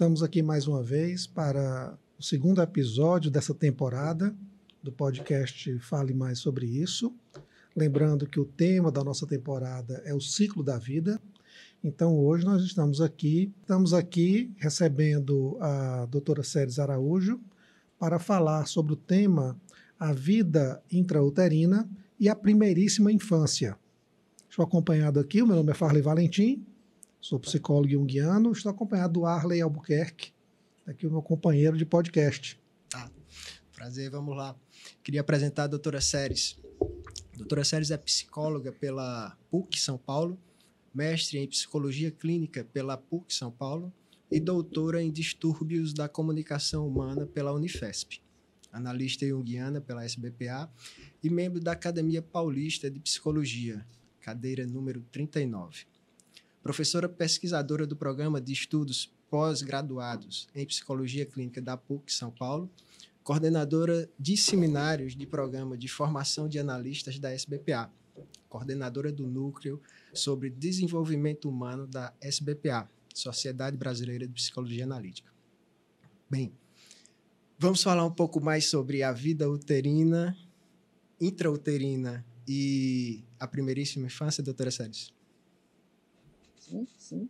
Estamos aqui mais uma vez para o segundo episódio dessa temporada do podcast Fale Mais sobre Isso. Lembrando que o tema da nossa temporada é o ciclo da vida. Então hoje nós estamos aqui, estamos aqui recebendo a doutora Séries Araújo para falar sobre o tema a vida intrauterina e a primeiríssima infância. Estou acompanhado aqui, o meu nome é Farley Valentim, sou psicólogo junguiano, estou acompanhado do Arley Albuquerque, aqui o meu companheiro de podcast. Tá, prazer, vamos lá. Queria apresentar a doutora Séries. Doutora Séries é psicóloga pela PUC São Paulo, mestre em psicologia clínica pela PUC São Paulo e doutora em distúrbios da comunicação humana pela Unifesp analista junguiana pela SBPA e membro da Academia Paulista de Psicologia, cadeira número 39. Professora pesquisadora do Programa de Estudos Pós-Graduados em Psicologia Clínica da PUC São Paulo, coordenadora de seminários de Programa de Formação de Analistas da SBPA, coordenadora do Núcleo sobre Desenvolvimento Humano da SBPA, Sociedade Brasileira de Psicologia Analítica. Bem, Vamos falar um pouco mais sobre a vida uterina, intrauterina e a primeiríssima infância, doutora Sérgio. Sim, sim.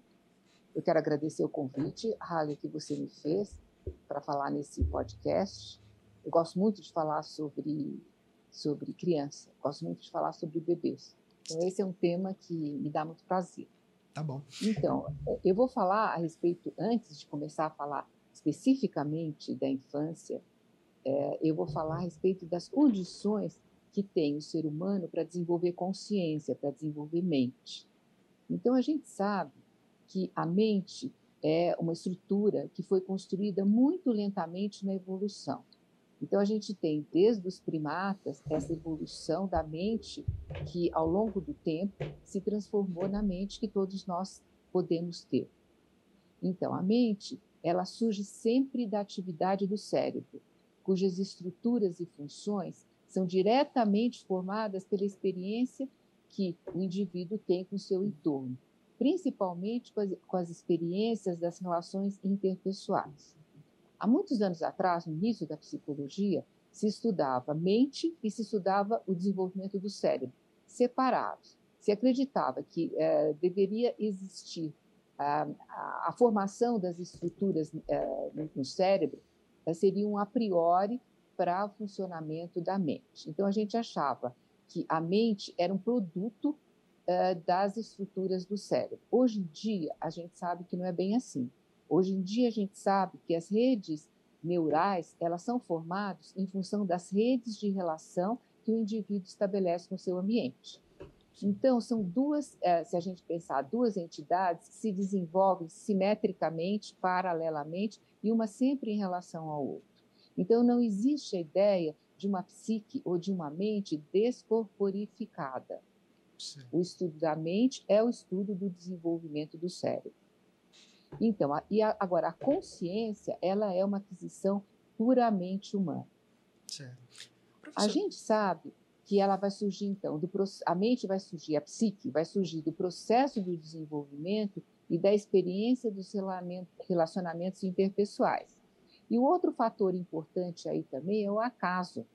Eu quero agradecer o convite, Rale, que você me fez para falar nesse podcast. Eu gosto muito de falar sobre, sobre criança, gosto muito de falar sobre bebês. Então, esse é um tema que me dá muito prazer. Tá bom. Então, eu vou falar a respeito, antes de começar a falar especificamente da infância, é, eu vou falar a respeito das condições que tem o ser humano para desenvolver consciência, para desenvolver mente. Então, a gente sabe que a mente é uma estrutura que foi construída muito lentamente na evolução. Então, a gente tem, desde os primatas, essa evolução da mente que, ao longo do tempo, se transformou na mente que todos nós podemos ter. Então, a mente ela surge sempre da atividade do cérebro, cujas estruturas e funções são diretamente formadas pela experiência que o indivíduo tem com seu entorno, principalmente com as, com as experiências das relações interpessoais. Há muitos anos atrás, no início da psicologia, se estudava mente e se estudava o desenvolvimento do cérebro, separados. Se acreditava que eh, deveria existir a, a, formação das estruturas é, no cérebro é, seria um a priori para o funcionamento da mente. Então, a gente achava que a mente era um produto é, das estruturas do cérebro. Hoje em dia, a gente sabe que não é bem assim. Hoje em dia, a gente sabe que as redes neurais elas são formadas em função das redes de relação que o indivíduo estabelece no seu ambiente. Então, são duas, eh, se a gente pensar, duas entidades que se desenvolvem simetricamente, paralelamente, e uma sempre em relação ao outro. Então, não existe a ideia de uma psique ou de uma mente descorporificada. Sim. O estudo da mente é o estudo do desenvolvimento do cérebro. Então, a, e a, agora, a consciência, ela é uma aquisição puramente humana. A gente sabe que ela vai surgir então do a mente vai surgir a psique vai surgir do processo do desenvolvimento e da experiência dos relacionamentos interpessoais e o outro fator importante aí também é o acaso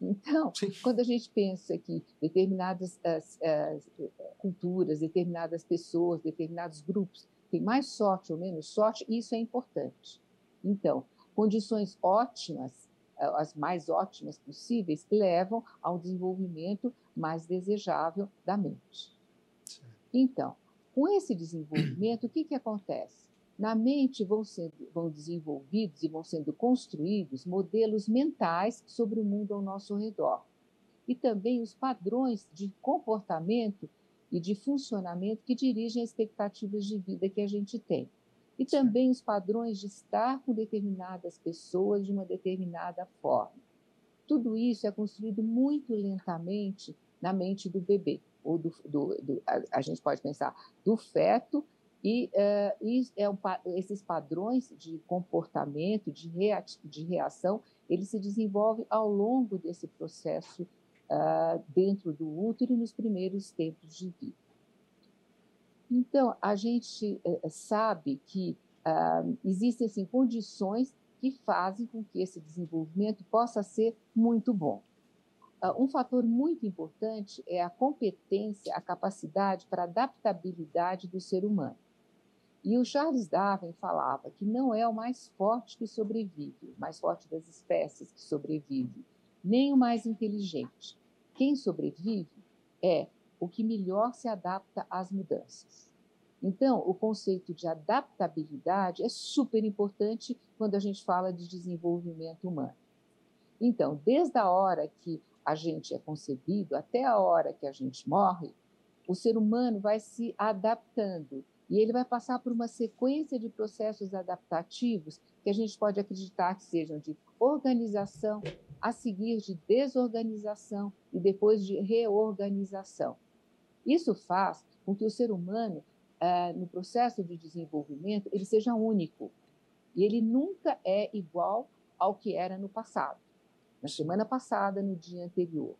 então Sim. quando a gente pensa que determinadas as, as, culturas determinadas pessoas determinados grupos têm mais sorte ou menos sorte isso é importante então condições ótimas as mais ótimas possíveis, levam ao desenvolvimento mais desejável da mente. Então, com esse desenvolvimento, o que, que acontece? Na mente vão, sendo, vão desenvolvidos e vão sendo construídos modelos mentais sobre o mundo ao nosso redor. E também os padrões de comportamento e de funcionamento que dirigem as expectativas de vida que a gente tem e também os padrões de estar com determinadas pessoas de uma determinada forma. Tudo isso é construído muito lentamente na mente do bebê, ou do, do, do a, a, gente pode pensar do feto, e, uh, e é um, esses padrões de comportamento, de, de reação, eles se desenvolvem ao longo desse processo uh, dentro do útero e nos primeiros tempos de vida. Então, a gente é, sabe que uh, existem assim, condições que fazem com que esse desenvolvimento possa ser muito bom. Uh, um fator muito importante é a competência, a capacidade para adaptabilidade do ser humano. E o Charles Darwin falava que não é o mais forte que sobrevive, o mais forte das espécies que sobrevive, nem o mais inteligente. Quem sobrevive é o que melhor se adapta às mudanças. Então, o conceito de adaptabilidade é super importante quando a gente fala de desenvolvimento humano. Então, desde a hora que a gente é concebido até a hora que a gente morre, o ser humano vai se adaptando e ele vai passar por uma sequência de processos adaptativos que a gente pode acreditar que sejam de organização, a seguir de desorganização e depois de reorganização. Isso faz com que o ser humano, eh, no processo de desenvolvimento, ele seja único. E ele nunca é igual ao que era no passado, na semana passada, no dia anterior.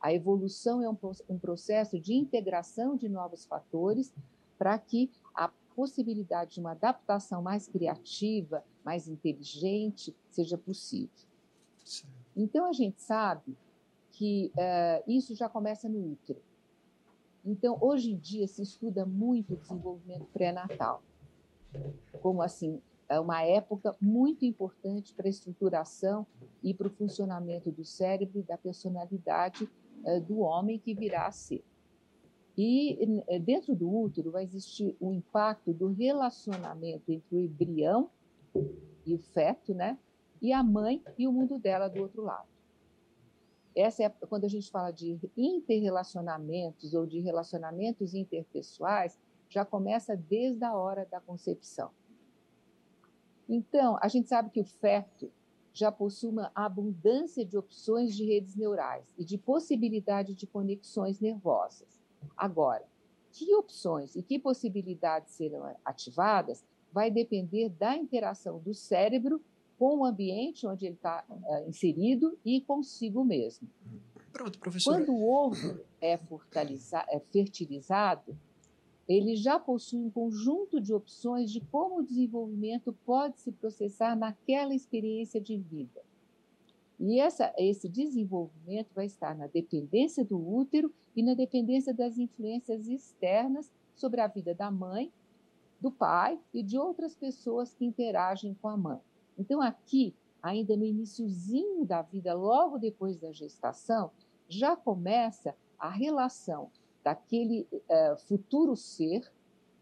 A evolução é um, processo de integração de novos fatores para que possibilidade de uma adaptação mais criativa, mais inteligente, seja possível. Sim. Então, a gente sabe que uh, isso já começa no útero. Então, hoje em dia, se estuda muito o desenvolvimento pré-natal, como assim, é uma época muito importante para a estruturação e para o funcionamento do cérebro e da personalidade uh, do homem que virá a ser. E eh, dentro do útero vai existir o impacto do relacionamento entre o embrião e o feto, né? E a mãe e o mundo dela do outro lado. Essa é quando a gente fala de interrelacionamentos ou de relacionamentos interpessoais, já começa desde a hora da concepção. Então, a gente sabe que o feto já possui uma abundância de opções de redes neurais e de possibilidade de conexões nervosas. Agora, que opções e que possibilidades serão ativadas vai depender da interação do cérebro com o ambiente onde ele está uh, eh, inserido e consigo mesmo. Pronto, professor. Quando o ovo é, é fertilizado, ele já possui um conjunto de opções de como o desenvolvimento pode se processar naquela experiência de vida. E essa, esse desenvolvimento vai estar na dependência do útero e na dependência das influências externas sobre a vida da mãe, do pai e de outras pessoas que interagem com a mãe. Então, aqui, ainda no iníciozinho da vida, logo depois da gestação, já começa a relação daquele uh, futuro ser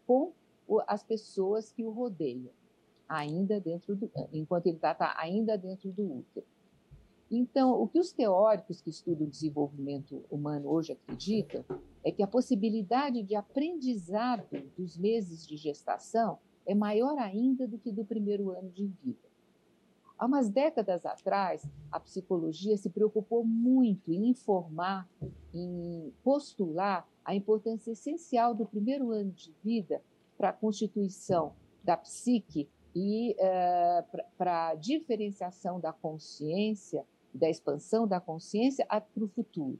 com o, as pessoas que o rodeiam, ainda dentro do, enquanto ele está tá ainda dentro do útero. Então, o que os teóricos que estudam o desenvolvimento humano hoje acreditam é que a possibilidade de aprendizado dos meses de gestação é maior ainda do que do primeiro ano de vida. Há umas décadas atrás, a psicologia se preocupou muito em informar, em postular a importância essencial do primeiro ano de vida para a constituição da psique e uh, para a diferenciação da consciência da expansão da consciência para o futuro.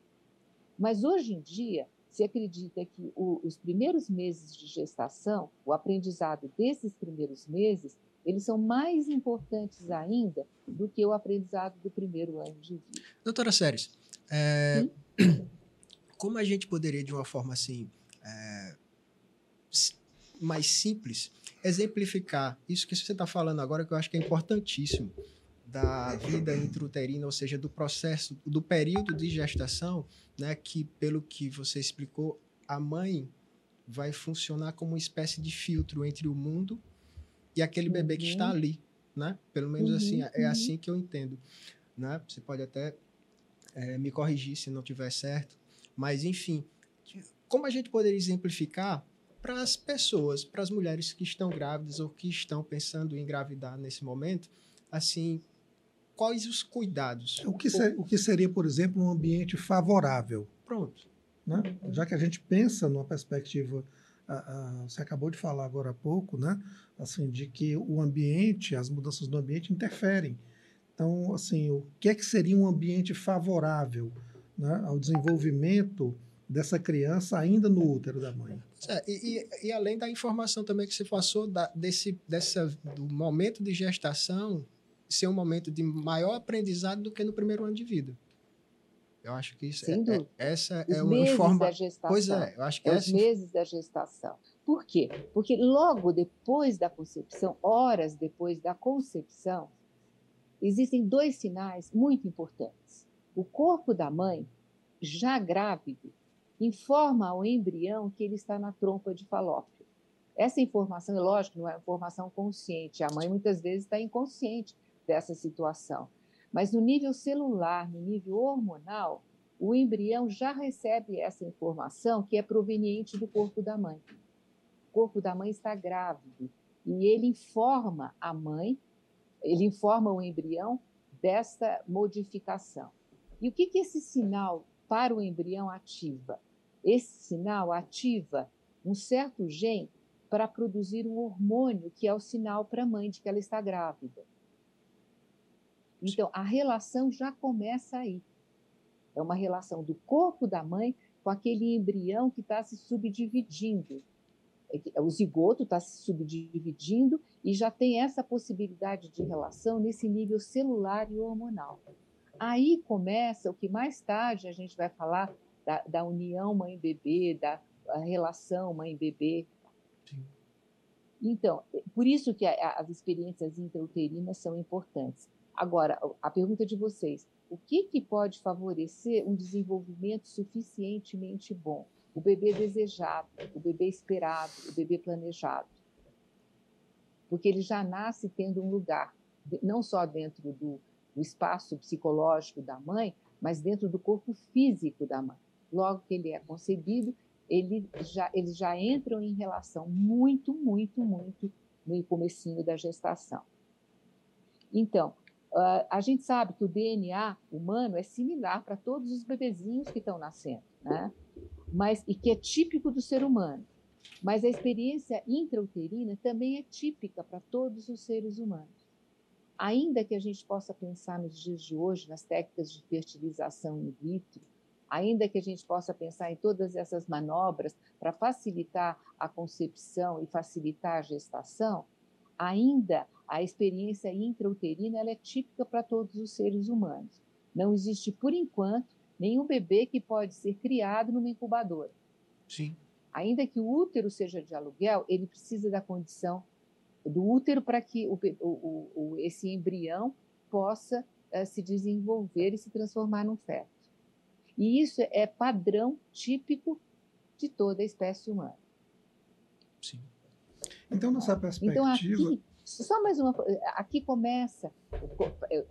Mas hoje em dia, se acredita que o, os primeiros meses de gestação, o aprendizado desses primeiros meses, eles são mais importantes ainda do que o aprendizado do primeiro ano de vida. Doutora Séries, é, como a gente poderia, de uma forma assim, é, mais simples, exemplificar isso que você está falando agora, que eu acho que é importantíssimo, da vida intrauterina, ou seja, do processo, do período de gestação, né, que pelo que você explicou, a mãe vai funcionar como uma espécie de filtro entre o mundo e aquele bebê uhum. que está uhum. ali, né? Pelo menos uhum, assim, é uhum. assim que eu entendo, né? Você pode até é, me corrigir se não tiver certo, mas enfim, como a gente poderia exemplificar para as pessoas, para as mulheres que estão grávidas ou que estão pensando em engravidar nesse momento, assim, quais os cuidados? O que, ser, o que seria, por exemplo, um ambiente favorável? Pronto. Né? Já que a gente pensa numa perspectiva, você acabou de falar agora há pouco, né? assim, de que o ambiente, as mudanças do ambiente interferem. Então, assim, o que é que seria um ambiente favorável né, ao desenvolvimento dessa criança ainda no útero da mãe. É, e, e, além da informação também que você passou da, desse dessa, do momento de gestação ser um momento de maior aprendizado do que no primeiro ano de vida. Eu acho que isso é, é, essa Os é uma forma. Da gestação. Pois é, eu acho que é essa... os meses da gestação. Por quê? Porque logo depois da concepção, horas depois da concepção, existem dois sinais muito importantes. O corpo da mãe, já grávido, informa ao embrião que ele está na trompa de Falópio. Essa informação, é lógico, não é informação consciente. A mãe muitas vezes está inconsciente dessa situação. Mas no nível celular, no nível hormonal, o embrião já recebe essa informação que é proveniente do corpo da mãe. O corpo da mãe está grávido e ele informa a mãe, ele informa o embrião desta modificação. E o que, que esse sinal para o embrião ativa? Esse sinal ativa um certo gene para produzir um hormônio que é o sinal para a mãe de que ela está grávida. Então, a relação já começa aí. É uma relação do corpo da mãe com aquele embrião que está se subdividindo. É o zigoto está se subdividindo e já tem essa possibilidade de relação nesse nível celular e hormonal. Aí começa o que mais tarde a gente vai falar da, da união mãe-bebê, da relação mãe-bebê. Então, por isso que a, as experiências intrauterinas são importantes. Agora, a pergunta de vocês: o que, que pode favorecer um desenvolvimento suficientemente bom? O bebê desejado, o bebê esperado, o bebê planejado. Porque ele já nasce tendo um lugar, não só dentro do, do espaço psicológico da mãe, mas dentro do corpo físico da mãe. Logo que ele é concebido, ele já, eles já entram em relação muito, muito, muito no comecinho da gestação. Então, Uh, a gente sabe que o DNA humano é similar para todos os bebezinhos que estão nascendo, né? Mas e que é típico do ser humano. Mas a experiência intrauterina também é típica para todos os seres humanos. Ainda que a gente possa pensar nos dias de hoje nas técnicas de fertilização in vitro, ainda que a gente possa pensar em todas essas manobras para facilitar a concepção e facilitar a gestação, ainda a experiência intrauterina é típica para todos os seres humanos. Não existe, por enquanto, nenhum bebê que pode ser criado numa incubadora. Sim. Ainda que o útero seja de aluguel, ele precisa da condição do útero para que o, o, o, esse embrião possa uh, se desenvolver e se transformar num feto. E isso é padrão típico de toda a espécie humana. Sim. Então, nessa perspectiva. Então, aqui, só mais uma Aqui começa. Eu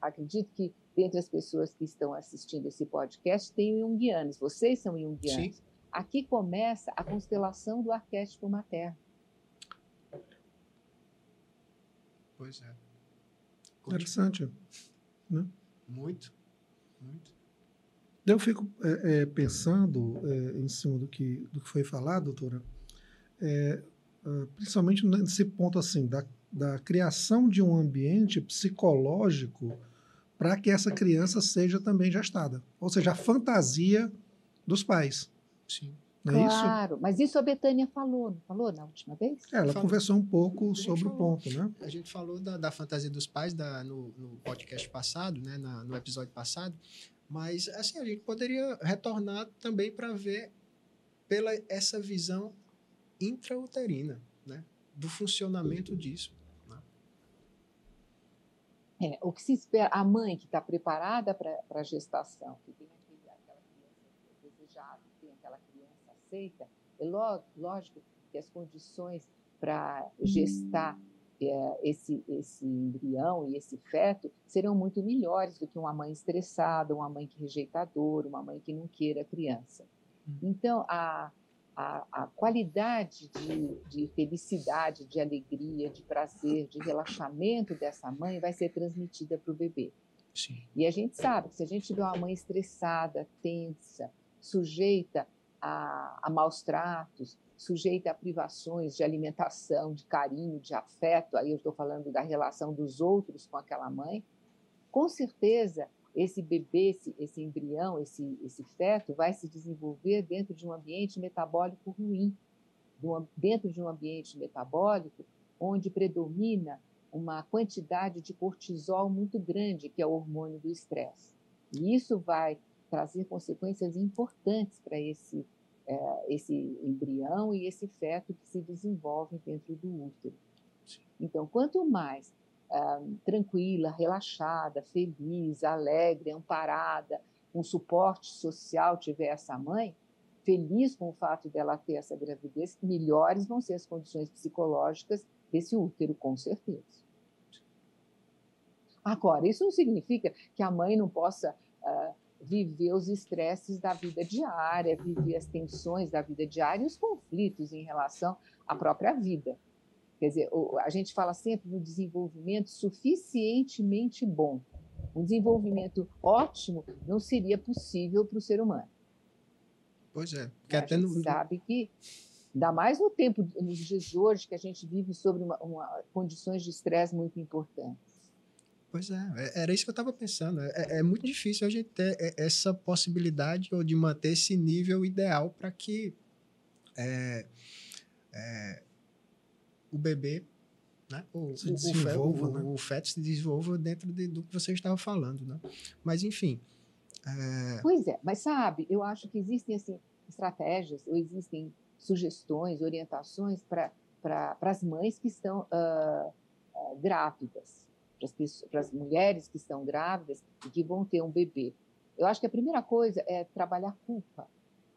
acredito que dentre as pessoas que estão assistindo esse podcast tem junguianos. Vocês são junguianos. Sim. Aqui começa a constelação do arquétipo materno. Pois é. Interessante. Né? Muito, muito. Eu fico é, é, pensando é, em cima do que, do que foi falado, doutora, é, principalmente nesse ponto assim da, da criação de um ambiente psicológico para que essa criança seja também gestada, ou seja, a fantasia dos pais. Sim. Não é claro, isso? mas isso a Betânia falou, não falou na última vez? É, ela falou. conversou um pouco sobre falou, o ponto, né? A gente falou da, da fantasia dos pais da, no, no podcast passado, né, na, no episódio passado, mas assim a gente poderia retornar também para ver pela essa visão intrauterina, né? do funcionamento disso. Né? É, o que se espera, a mãe que está preparada para a gestação, que tem aquele, aquela criança desejada, que tem aquela criança aceita, é lógico que as condições para gestar é, esse, esse embrião e esse feto serão muito melhores do que uma mãe estressada, uma mãe que rejeitadora, uma mãe que não queira a criança. Hum. Então, a, a, a qualidade de, de, felicidade, de alegria, de prazer, de relaxamento dessa mãe vai ser transmitida para o bebê. Sim. E a gente sabe que se a gente tiver uma mãe estressada, tensa, sujeita a, a maus tratos, sujeita a privações de alimentação, de carinho, de afeto, aí eu estou falando da relação dos outros com aquela mãe, com certeza esse bebê, esse, esse embrião, esse, esse feto vai se desenvolver dentro de um ambiente metabólico ruim, dentro de um ambiente metabólico onde predomina uma quantidade de cortisol muito grande, que é o hormônio do estresse. E isso vai trazer consequências importantes para esse, é, esse embrião e esse feto que se desenvolve dentro do útero. Então, quanto mais tranquila, relaxada, feliz, alegre, amparada, com suporte social tiver essa mãe, feliz com o fato dela ter essa gravidez, melhores vão ser as condições psicológicas desse útero, com certeza. Agora, isso não significa que a mãe não possa uh, viver os estresses da vida diária, viver as tensões da vida diária e os conflitos em relação à própria vida. Quer dizer, a gente fala sempre no desenvolvimento suficientemente bom. Um desenvolvimento ótimo não seria possível para o ser humano. Pois é. Porque a gente no... sabe que, ainda mais no tempo, nos dias de hoje, que a gente vive sobre uma, uma condições de estresse muito importantes. Pois é, é era isso que eu estava pensando. É, é, muito difícil a gente ter é, essa possibilidade ou de manter esse nível ideal para que é, é, o bebê, né? o, se desenvolva, o, né? o, o, feto se desenvolva dentro de, do que você estava falando. Né? Mas, enfim. É... Pois é, mas sabe, eu acho que existem assim, estratégias, ou existem sugestões, orientações para pra, as mães que estão uh, uh, grávidas, para as mulheres que estão grávidas e que vão ter um bebê. Eu acho que a primeira coisa é trabalhar culpa.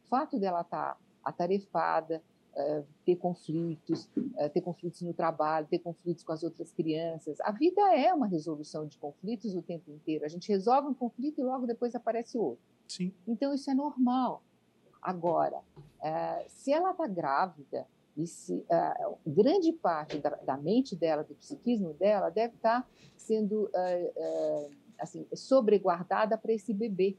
O fato dela estar tá atarefada, eh, ter conflitos, uh, ter conflitos no trabalho, ter conflitos com as outras crianças. A vida é uma resolução de conflitos o tempo inteiro. A gente resolve um conflito e logo depois aparece outro. Sim. Então isso é normal. Agora, uh, se ela está grávida e se grande parte da, da, mente dela, do psiquismo dela, deve estar tá sendo assim sobreguardada para esse bebê.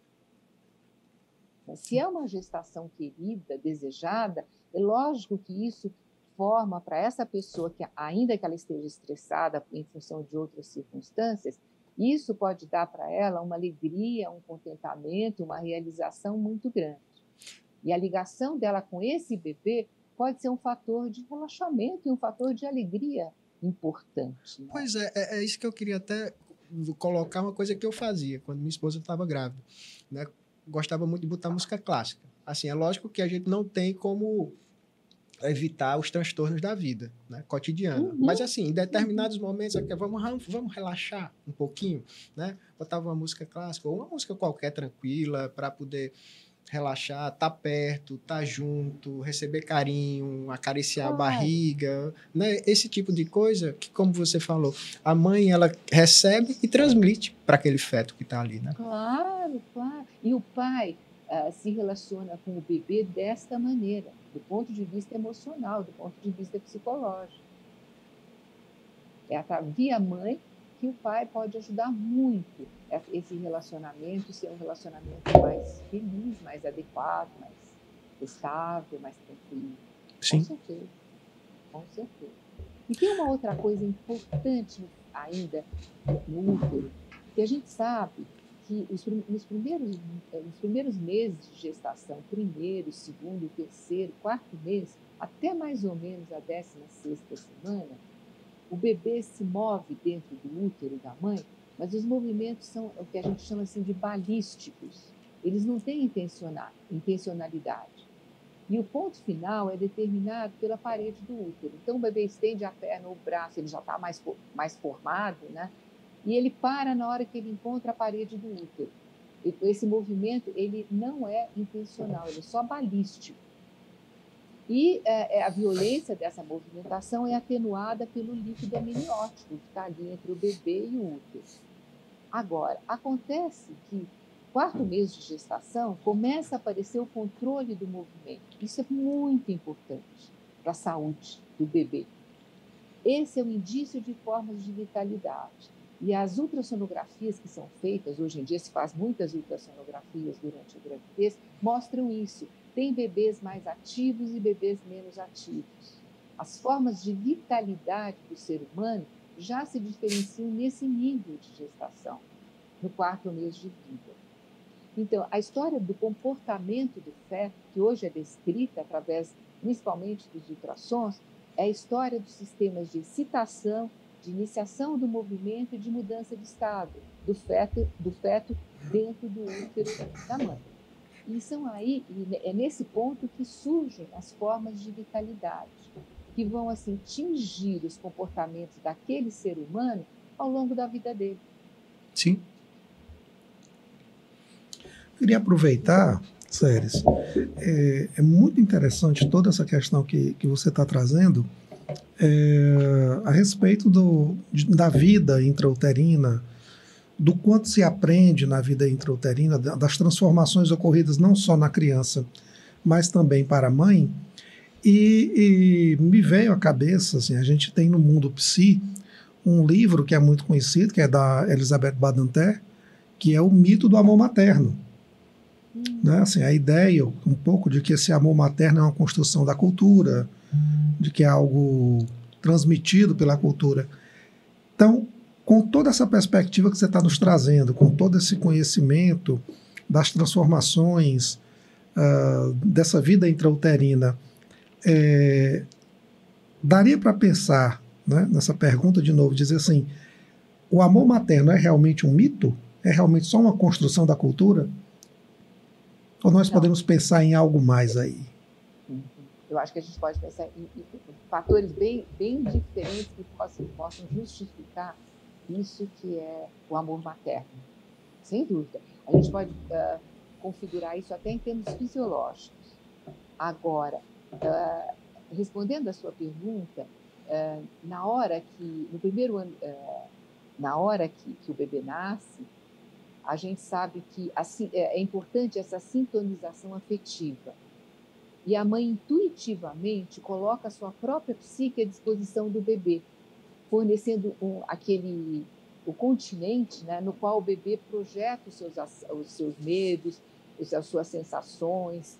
Se é uma gestação querida, desejada, é lógico que isso forma para essa pessoa que, ainda que ela esteja estressada em função de outras circunstâncias, isso pode dar para ela uma alegria, um contentamento, uma realização muito grande. E a ligação dela com esse bebê pode ser um fator de relaxamento e um fator de alegria importante. Né? Pois é, é, é, isso que eu queria até colocar uma coisa que eu fazia quando minha esposa estava grávida. Né? Gostava muito de botar música clássica. Assim, é lógico que a gente não tem como evitar os transtornos da vida, né, cotidiana. Uhum. Mas assim, em determinados momentos, aqui, vamos, vamos relaxar um pouquinho, né? Botava uma música clássica ou uma música qualquer tranquila para poder relaxar, estar tá perto, estar tá junto, receber carinho, acariciar claro. a barriga, né? Esse tipo de coisa que, como você falou, a mãe ela recebe e transmite para aquele feto que está ali, né? Claro, claro. E o pai uh, se relaciona com o bebê desta maneira do ponto de vista emocional, do ponto de vista psicológico. É via mãe que o pai pode ajudar muito esse relacionamento ser um relacionamento mais feliz, mais adequado, mais estável, mais tranquilo. Sim. Com certeza. Com certeza. E tem uma outra coisa importante ainda no útero, que a gente sabe que os, nos, primeiros, eh, nos primeiros meses de gestação, primeiro, segundo, terceiro, quarto mês, até mais ou menos a 16 semana, o bebê se move dentro do útero da mãe, mas os movimentos são o que a gente chama assim de balísticos. Eles não têm intencionalidade. E o ponto final é determinado pela parede do útero. Então, o bebê estende a perna ou o braço, ele já está mais, mais formado, né? E ele para na hora que ele encontra a parede do útero. Esse movimento ele não é intencional, ele é só balístico. E é, é, a violência dessa movimentação é atenuada pelo líquido amniótico que está ali entre o bebê e o útero. Agora, acontece que quarto mês de gestação começa a aparecer o controle do movimento. Isso é muito importante para a saúde do bebê. Esse é um indício de formas de vitalidade. E as ultrassonografias que são feitas, hoje em dia se faz muitas ultrassonografias durante a gravidez, mostram isso. Tem bebês mais ativos e bebês menos ativos. As formas de vitalidade do ser humano já se diferenciam nesse nível de gestação. no quarto mês de vida. Então, a história do comportamento do feto, que hoje é descrita através principalmente dos ultrassons, é a história dos sistemas de excitação, de iniciação do movimento e de mudança de estado do feto, do feto dentro do útero da mãe. E são aí, é nesse ponto que surgem as formas de vitalidade, que vão assim tingir os comportamentos daquele ser humano ao longo da vida dele. Sim. Queria aproveitar, Séries, é, é, muito interessante toda essa questão que, que você está trazendo é, a respeito do, da vida intrauterina, do quanto se aprende na vida intrauterina, das transformações ocorridas não só na criança, mas também para a mãe. E, e me veio à cabeça, assim, a gente tem no mundo psi um livro que é muito conhecido, que é da Elizabeth Badinter, que é o mito do amor materno. Hum. Né? Assim, a ideia um pouco de que esse amor materno é uma construção da cultura. De que é algo transmitido pela cultura. Então, com toda essa perspectiva que você está nos trazendo, com todo esse conhecimento das transformações uh, dessa vida intrauterina, é, daria para pensar né, nessa pergunta de novo, dizer assim: o amor materno é realmente um mito? É realmente só uma construção da cultura? Ou nós Não. podemos pensar em algo mais aí? Eu acho que a gente pode pensar em, em fatores bem, bem diferentes que possam, possam justificar isso que é o amor materno. Sem dúvida. A gente pode uh, configurar isso até em termos fisiológicos. Agora, uh, respondendo à sua pergunta, uh, na hora que, no primeiro ano, na hora que, que, o bebê nasce, a gente sabe que assim, é, é importante essa sintonização afetiva. E a mãe intuitivamente coloca a sua própria psique à disposição do bebê fornecendo um, aquele o continente né, no qual o bebê projeta os seus, os seus medos, as suas sensações,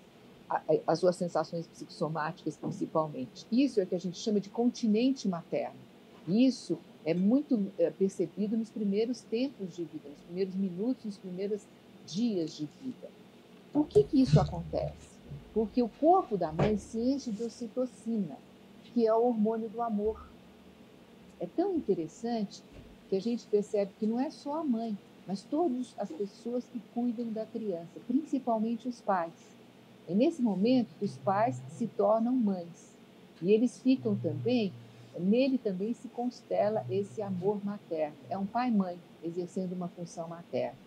as suas sensações psicossomáticas principalmente. Isso é o que a gente chama de continente materno. Isso é muito é, percebido nos primeiros tempos de vida, nos primeiros minutos, nos primeiros dias de vida. Por que, que isso acontece? Porque o corpo da mãe se enche de ocitocina, que é o hormônio do amor é tão interessante que a gente percebe que não é só a mãe, mas todas as pessoas que cuidam da criança, principalmente os pais. É nesse momento que os pais se tornam mães. E eles ficam também, nele também se constela esse amor materno. É um pai-mãe exercendo uma função materna.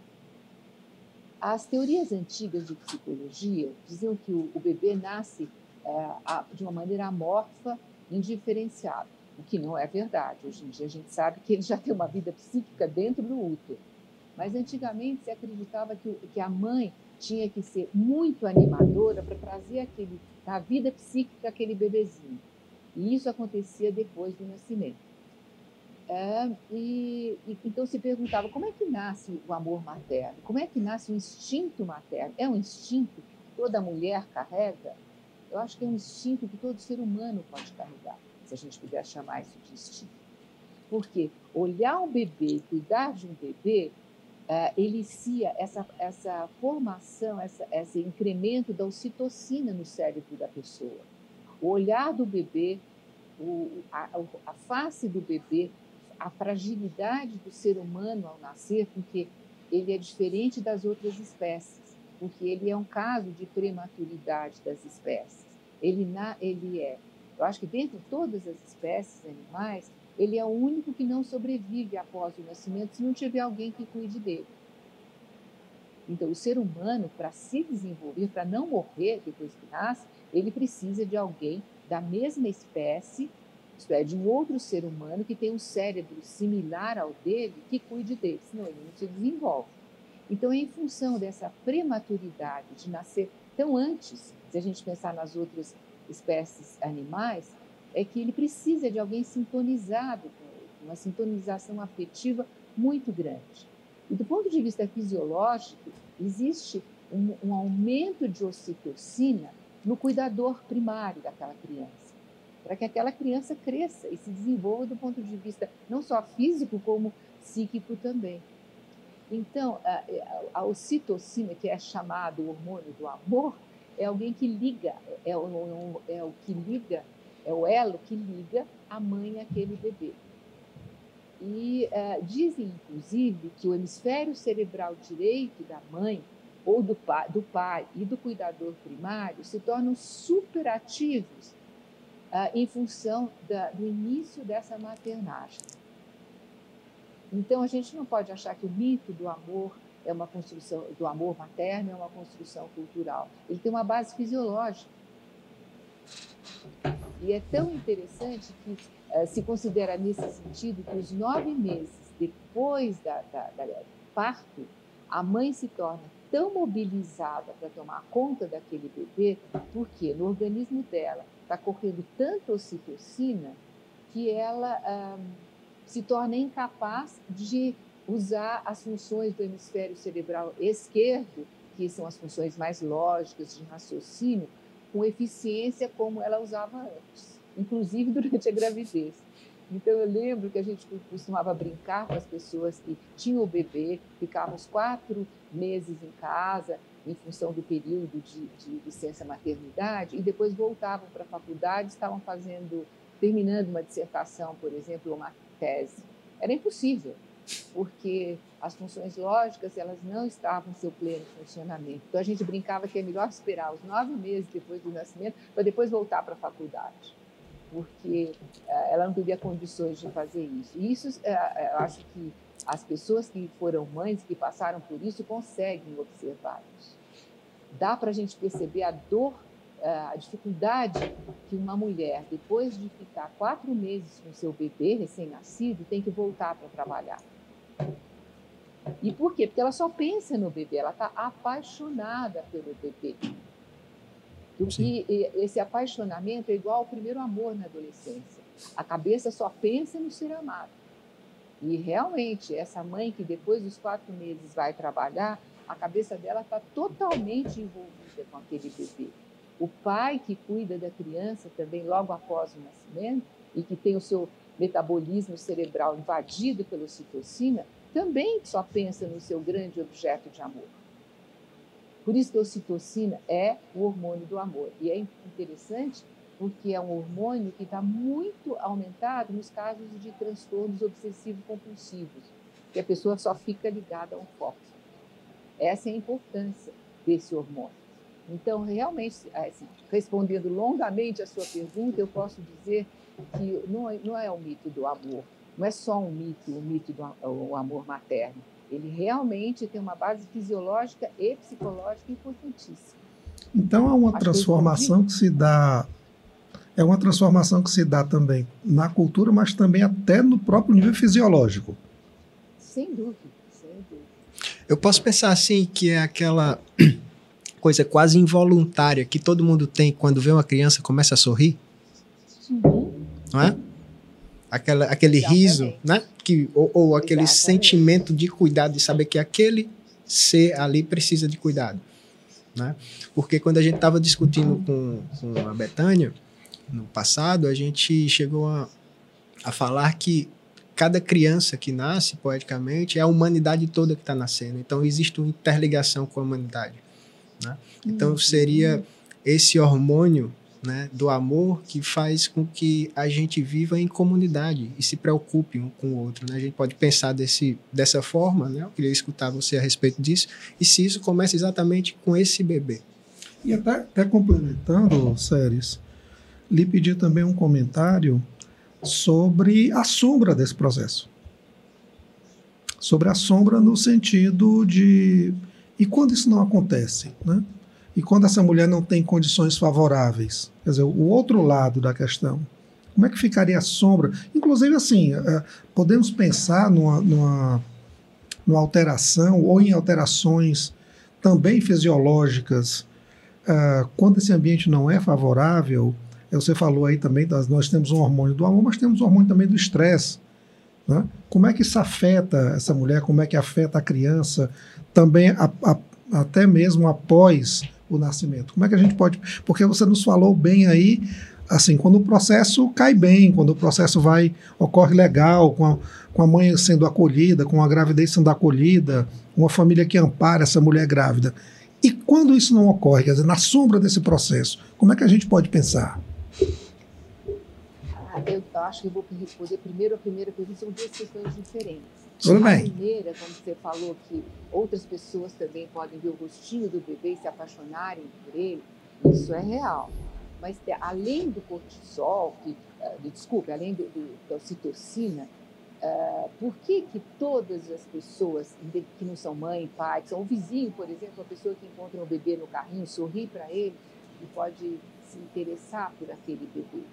As teorias antigas de psicologia diziam que o, o bebê nasce é, de uma maneira amorfa, indiferenciada o que não é verdade. Hoje em dia a gente sabe que ele já tem uma vida psíquica dentro do útero. Mas antigamente se acreditava que, que a mãe tinha que ser muito animadora para trazer aquele, a vida psíquica aquele bebezinho. E isso acontecia depois do nascimento. É, e, e, então se perguntava como é que nasce o amor materno? Como é que nasce o instinto materno? É um instinto que toda mulher carrega? Eu acho que é um instinto que todo ser humano pode carregar se a gente puder chamar isso de instinto. Porque olhar um bebê cuidar de um bebê uh, elicia essa, essa formação, essa, esse incremento da ocitocina no cérebro da pessoa. O olhar do bebê, o, a, a face do bebê, a fragilidade do ser humano ao nascer, porque ele é diferente das outras espécies, porque ele é um caso de prematuridade das espécies. Ele, na, ele é eu acho que dentre todas as espécies animais, ele é o único que não sobrevive após o nascimento se não tiver alguém que cuide dele. Então, o ser humano, para se desenvolver, para não morrer depois que nasce, ele precisa de alguém da mesma espécie, isto é, de um outro ser humano que tem um cérebro similar ao dele, que cuide dele, senão ele não se desenvolve. Então, em função dessa prematuridade de nascer tão antes, se a gente pensar nas outras espécies animais, é que ele precisa de alguém sintonizado com ele, uma sintonização afetiva muito grande. E do ponto de vista fisiológico, existe um, um aumento de ocitocina no cuidador primário daquela criança, para que aquela criança cresça e se desenvolva do ponto de vista não só físico, como psíquico também. Então, a, a ocitocina, que é chamado o hormônio do amor, é alguém que liga, é o, é o que liga, é o elo que liga a mãe àquele bebê. E uh, dizem, inclusive, que o hemisfério cerebral direito da mãe, ou do pai, do pai e do cuidador primário, se tornam superativos uh, em função da, do início dessa maternagem. Então, a gente não pode achar que o mito do amor é uma construção, do amor materno é uma construção cultural. Ele tem uma base fisiológica. E é tão interessante que uh, se considera nesse sentido que os nove meses depois da, da, da parto, a mãe se torna tão mobilizada para tomar conta daquele bebê, porque no organismo dela está correndo tanta ocitocina que ela ah, se torna incapaz de usar as funções do hemisfério cerebral esquerdo, que são as funções mais lógicas de raciocínio, com eficiência como ela usava antes, inclusive durante a gravidez. Então eu lembro que a gente costumava brincar com as pessoas que tinham o bebê, ficavam os quatro meses em casa, em função do período de, de licença maternidade, e depois voltavam para a faculdade, estavam fazendo, terminando uma dissertação, por exemplo, ou uma tese. Era impossível, porque as funções lógicas elas não estavam em seu pleno funcionamento. Então a gente brincava que é melhor esperar os nove meses depois do nascimento para depois voltar para a faculdade, porque uh, ela não teria condições de fazer isso. E isso, uh, eu acho que as pessoas que foram mães, que passaram por isso, conseguem observar isso. Dá para a gente perceber a dor a dificuldade que uma mulher, depois de ficar quatro meses com seu bebê recém-nascido, tem que voltar para trabalhar. E por quê? Porque ela só pensa no bebê, ela está apaixonada pelo bebê. E, e esse apaixonamento é igual ao primeiro amor na adolescência. A cabeça só pensa no ser amado. E realmente, essa mãe que depois dos quatro meses vai trabalhar, a cabeça dela está totalmente envolvida com aquele bebê. O pai que cuida da criança também logo após o nascimento e que tem o seu metabolismo cerebral invadido pela ocitocina, também só pensa no seu grande objeto de amor. Por isso que a ocitocina é o hormônio do amor. E é interessante porque é um hormônio que está muito aumentado nos casos de transtornos obsessivo-compulsivos, que a pessoa só fica ligada a um foco. Essa é a importância desse hormônio. Então, realmente, assim, respondendo longamente a sua pergunta, eu posso dizer que não é, não é o mito do amor, não é só um mito, o mito do o amor materno. Ele realmente tem uma base fisiológica e psicológica importantíssima. Então, é uma transformação que, se dá é uma transformação que se dá também na cultura, mas também até no próprio nível fisiológico. Sem dúvida. Eu posso pensar assim que é aquela coisa quase involuntária que todo mundo tem quando vê uma criança começa a sorrir. Uhum. Não é? Aquela, aquele Exatamente. riso, né? Que, ou, ou aquele Exatamente. sentimento de cuidado, de saber que aquele ser ali precisa de cuidado. Né? Porque quando a gente estava discutindo com, com a Betânia, no passado, a gente chegou a, a falar que cada criança que nasce, poeticamente, é a humanidade toda que está nascendo. Então, existe uma interligação com a humanidade. Né? Então, uhum. seria esse hormônio né, do amor que faz com que a gente viva em comunidade e se preocupe um com o outro. Né? A gente pode pensar desse, dessa forma, né? eu queria escutar você a respeito disso, e se isso começa exatamente com esse bebê. E até, até complementando, Séries, lhe pedi também um comentário sobre a sombra desse processo. Sobre a sombra no sentido de e quando isso não acontece, né? E quando essa mulher não tem condições favoráveis, quer dizer, o outro lado da questão, como é que ficaria a sombra? Inclusive, assim, é, podemos pensar numa, numa, numa alteração ou em alterações também fisiológicas é, quando esse ambiente não é favorável. Você falou aí também, das, nós temos um hormônio do amor, mas temos um hormônio também do estresse. Né? Como é que isso afeta essa mulher? Como é que afeta a criança? Também a, a, até mesmo após o nascimento. Como é que a gente pode. Porque você nos falou bem aí assim, quando o processo cai bem, quando o processo vai ocorre legal, com a, com a mãe sendo acolhida, com a gravidez sendo acolhida, uma família que ampara essa mulher grávida. E quando isso não ocorre, quer dizer, na sombra desse processo, como é que a gente pode pensar? Ah, eu acho que vou responder primeiro a primeira pergunta, são duas questões diferentes. Tudo a bem. primeira, como você falou, que outras pessoas também podem ver o rostinho do bebê e se apaixonarem por ele, isso é real. Mas além do cortisol, que, uh, desculpe, além do, do, da ocitocina, uh, por que, que todas as pessoas que não são mãe, pai, que são o vizinho, por exemplo, a pessoa que encontra um bebê no carrinho, sorri para ele e pode se interessar por aquele bebê?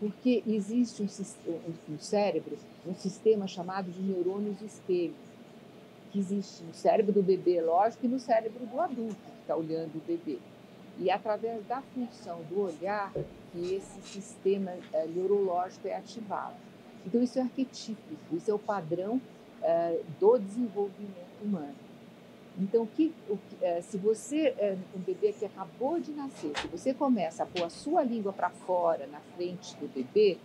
Porque existe um, no cérebro um sistema chamado de neurônios espelho, que existe no cérebro do bebê, lógico, e no cérebro do adulto que está olhando o bebê. E através da função do olhar que esse sistema é, neurológico é ativado. Então, isso é arquetípico, isso é o padrão é, do desenvolvimento humano. Então, que, o, é, se você, é, um bebê que acabou de nascer, se você começa a pôr a sua língua para fora, na frente do bebê,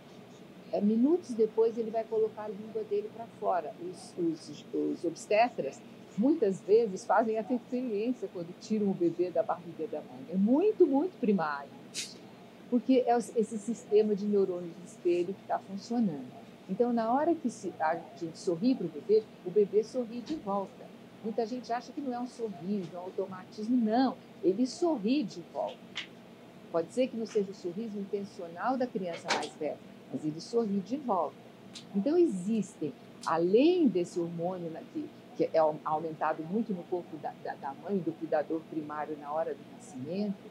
é, minutos depois ele vai colocar a língua dele para fora. Os, os, os, obstetras, muitas vezes, fazem essa experiência quando tiram o bebê da barriga da mãe. É muito, muito primário. Porque é esse sistema de neurônios de espelho que está funcionando. Então, na hora que a gente sorri para o bebê, o bebê sorri de volta. Muita gente acha que não é um sorriso, é um automatismo. Não, ele sorri de volta. Pode ser que não seja o sorriso intencional da criança mais velha, mas ele sorri de volta. Então, existem, além desse hormônio que, que é aumentado muito no corpo da, da, da mãe, do cuidador primário na hora do nascimento,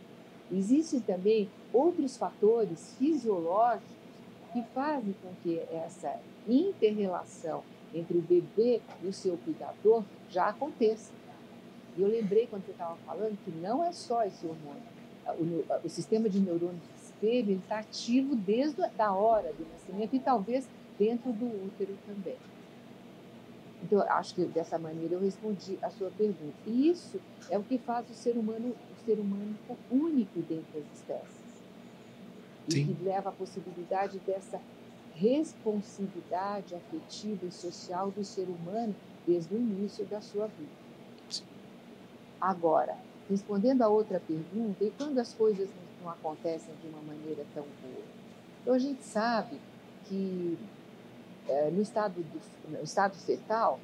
existem também outros fatores fisiológicos que fazem com que essa interrelação entre o bebê e o seu cuidador já aconteça. E eu lembrei quando você estava falando que não é só esse hormônio. O, o sistema de neurônios de espelho está ativo desde a hora do nascimento e talvez dentro do útero também. Então, acho que dessa maneira eu respondi a sua pergunta. E isso é o que faz o ser humano o ser humano único dentre as espécies. Sim. e que leva à possibilidade dessa responsividade afetiva e social do ser humano desde o início da sua vida. Agora, respondendo a outra pergunta, e quando as coisas não acontecem de uma maneira tão boa? Então, a gente sabe que é, no, estado do, no estado fetal,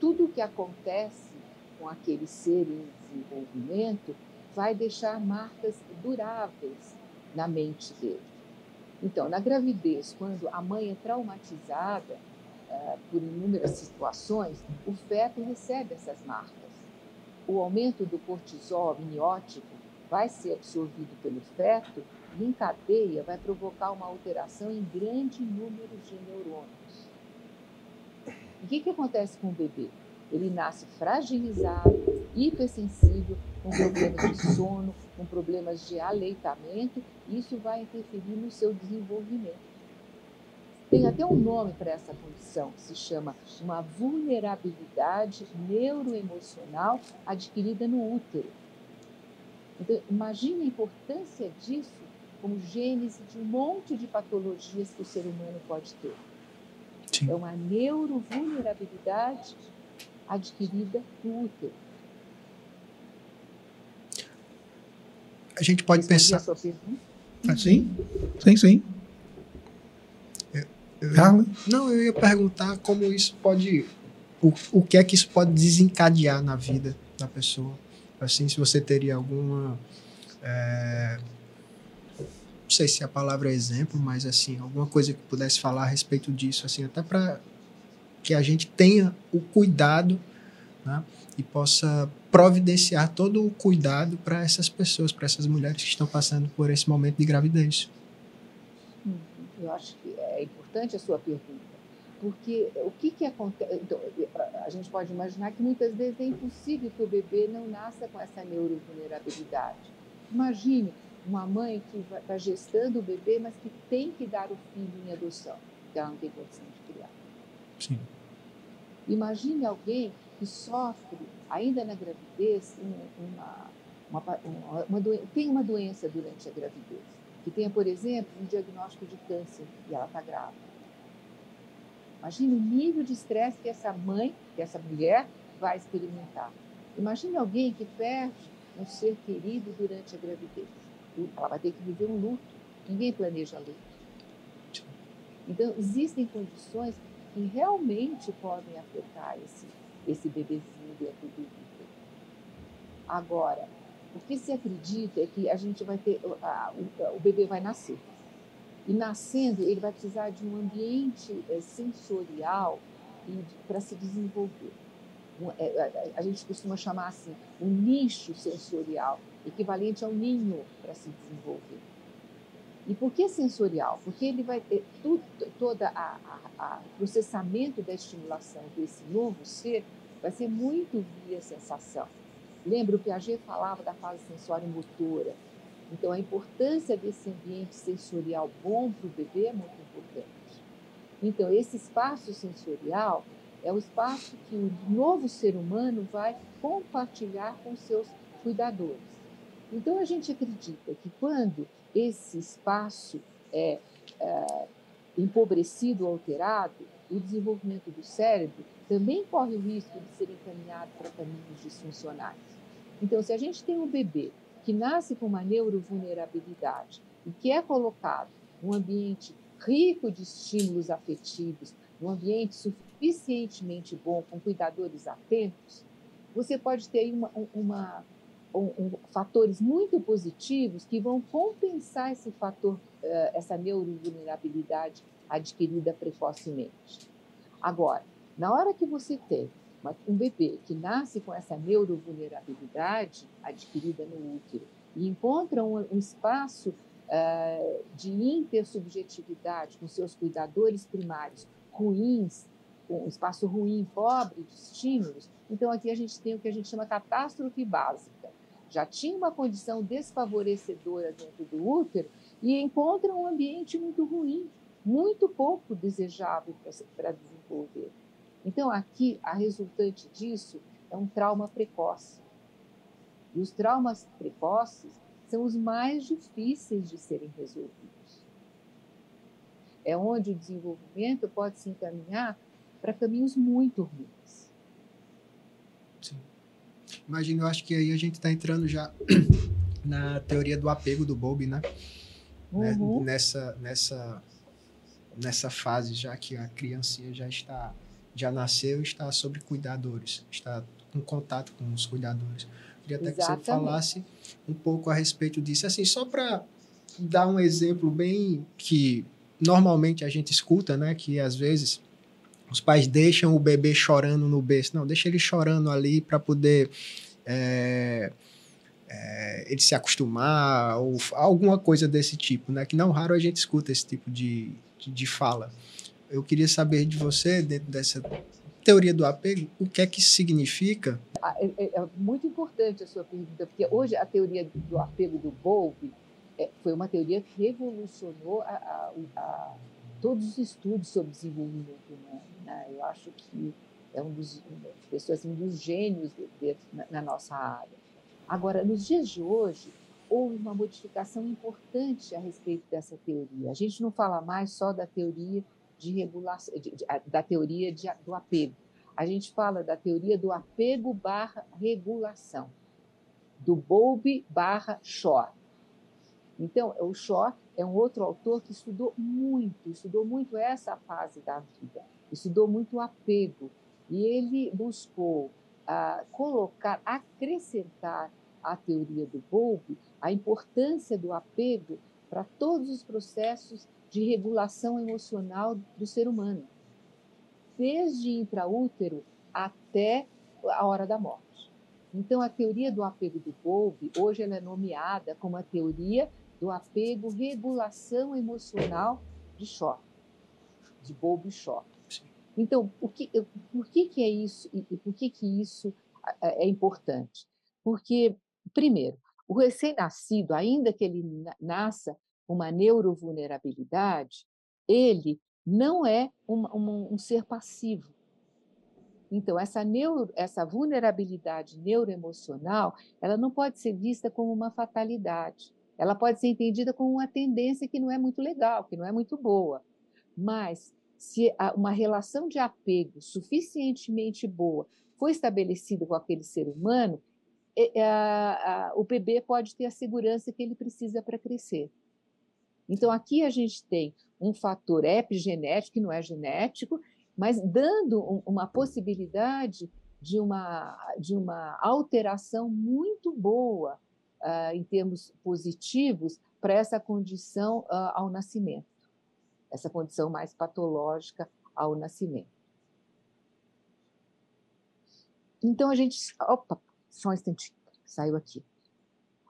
tudo o que acontece com aquele ser em desenvolvimento vai deixar marcas duráveis na mente dele. Então, na gravidez, quando a mãe é traumatizada uh, por inúmeras situações, o feto recebe essas marcas. O aumento do cortisol amniótico vai ser absorvido pelo feto e, em cadeia, vai provocar uma alteração em grande número de neurônios. o que, que acontece com o bebê? Ele nasce fragilizado, hipersensível, com problemas de sono, com problemas de aleitamento, isso vai interferir no seu desenvolvimento. Tem até um nome para essa condição, que se chama uma vulnerabilidade neuroemocional adquirida no útero. Então, imagine a importância disso como gênese de um monte de patologias que o ser humano pode ter. Sim. É uma neurovulnerabilidade adquirida no útero. A gente pode pensar. Ah, sim, sim, sim. Eu, eu, não, eu ia perguntar como isso pode. O, o que é que isso pode desencadear na vida da pessoa? Assim, se você teria alguma. É, não sei se a palavra é exemplo, mas assim, alguma coisa que pudesse falar a respeito disso, assim, até para que a gente tenha o cuidado né, e possa providenciar todo o cuidado para essas pessoas, para essas mulheres que estão passando por esse momento de gravidez. Uhum. Eu acho que é importante a sua pergunta, porque o que, que acontece? Então, a gente pode imaginar que muitas vezes é impossível que o bebê não nasça com essa neurovulnerabilidade. Imagine uma mãe que está gestando o bebê, mas que tem que dar o filho em adoção, porque ela não tem condição de criar. Sim. Imagine alguém que sofre ainda na gravidez, uma, uma, uma, uma tem uma doença durante a gravidez. que tenha, por exemplo, um diagnóstico de câncer e ela está grávida. Imagine o nível de estresse que essa mãe, que essa mulher vai experimentar. Imagine alguém que perde um ser querido durante a gravidez. Ela vai ter que viver um luto. Ninguém planeja luto. Então, existem condições que realmente podem afetar esse, esse bebezinho dentro do útero. Agora, o que se acredita é que a gente vai ter, a, o, o bebê vai nascer. E nascendo, ele vai precisar de um ambiente é, sensorial para se desenvolver. É, a gente costuma chamar assim, um nicho sensorial, equivalente ao ninho para se desenvolver. E por que sensorial? Porque ele vai ter tudo, todo o processamento da estimulação desse novo ser vai ser muito via sensação. Lembra o Piaget falava da fase sensória motora. Então a importância desse ambiente sensorial bom para o bebê é muito importante. Então esse espaço sensorial é o espaço que o novo ser humano vai compartilhar com seus cuidadores. Então, a gente acredita que quando esse espaço é, é empobrecido alterado, o desenvolvimento do cérebro também corre o risco de ser encaminhado para caminhos disfuncionais. Então, se a gente tem um bebê que nasce com uma neurovulnerabilidade e que é colocado num ambiente rico de estímulos afetivos, num ambiente suficientemente bom, com cuidadores atentos, você pode ter uma, uma um, fatores muito positivos que vão compensar esse fator, uh, essa neurovulnerabilidade adquirida precocemente. Agora, na hora que você tem um bebê que nasce com essa neurovulnerabilidade adquirida no útero e encontra um, um espaço uh, de intersubjetividade com seus cuidadores primários ruins, um espaço ruim, pobre de estímulos, então aqui a gente tem o que a gente chama catástrofe básica. Já tinha uma condição desfavorecedora dentro do útero e encontra um ambiente muito ruim, muito pouco desejável para desenvolver. Então, aqui, a resultante disso é um trauma precoce. E os traumas precoces são os mais difíceis de serem resolvidos. É onde o desenvolvimento pode se encaminhar para caminhos muito ruins. Imagina, eu acho que aí a gente está entrando já na teoria do apego do Bowlby, né? né? Uhum. Nessa, nessa, nessa fase, já que a criancinha já está, já nasceu e está sob cuidadores, está em contato com os cuidadores. Queria até Exatamente. que você falasse um pouco a respeito disso. Assim, só para dar um exemplo bem que normalmente a gente escuta, né? Que às vezes os pais deixam o bebê chorando no berço. Não, deixa ele chorando ali para poder é, é, ele se acostumar ou alguma coisa desse tipo, né? Que não raro a gente escuta esse tipo de, de, de fala. Eu queria saber de você, dentro dessa teoria do apego, o que é que significa? Ah, é, é, é muito importante a sua pergunta, porque hoje a teoria do apego do Bowlby é, foi uma teoria que revolucionou a, a, a, todos os estudos sobre desenvolvimento humano. Né? Eu acho que é um dos, pessoas, assim, um dos gênios de, de, na, na nossa área. Agora, nos dias de hoje, houve uma modificação importante a respeito dessa teoria. A gente não fala mais só da teoria de regulação, de, de, da teoria de, do apego. A gente fala da teoria do apego barra regulação, do Bowlby barra Shaw. Então, o Shaw é um outro autor que estudou muito, estudou muito essa fase da vida estudou muito o apego e ele buscou ah, colocar, acrescentar à teoria do Bowlby a importância do apego para todos os processos de regulação emocional do ser humano, desde intraútero até a hora da morte. Então, a teoria do apego do Bowlby, hoje ela é nomeada como a teoria do apego regulação emocional de Shaw, de Bowlby Shaw. Então, o que, por que, que é isso e por que, que isso é importante? Porque, primeiro, o recém-nascido, ainda que ele nasça com uma neurovulnerabilidade, ele não é um, um, um ser passivo. Então, essa, neuro, essa vulnerabilidade neuroemocional, ela não pode ser vista como uma fatalidade. ela pode ser entendida como uma tendência que não é muito legal, que não é muito boa. Mas se uma relação de apego suficientemente boa foi estabelecida com aquele ser humano, o bebê pode ter a segurança que ele precisa para crescer. Então, aqui a gente tem um fator epigenético, que não é genético, mas dando uma possibilidade de uma, de uma alteração muito boa uh, em termos positivos para essa condição uh, ao nascimento, essa condição mais patológica ao nascimento. Então a gente. Opa, só um instantinho, saiu aqui.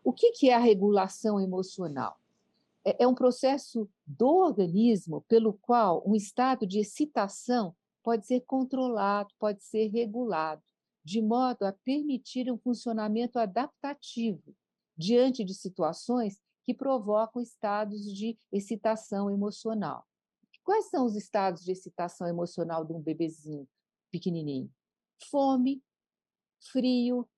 O que, que é a regulação emocional? É, é um processo do organismo pelo qual um estado de excitação pode ser controlado, pode ser regulado, de modo a permitir um funcionamento adaptativo diante de situações que provocam estados de excitação emocional. Quais são os estados de excitação emocional de um bebezinho pequenininho? Fome, frio,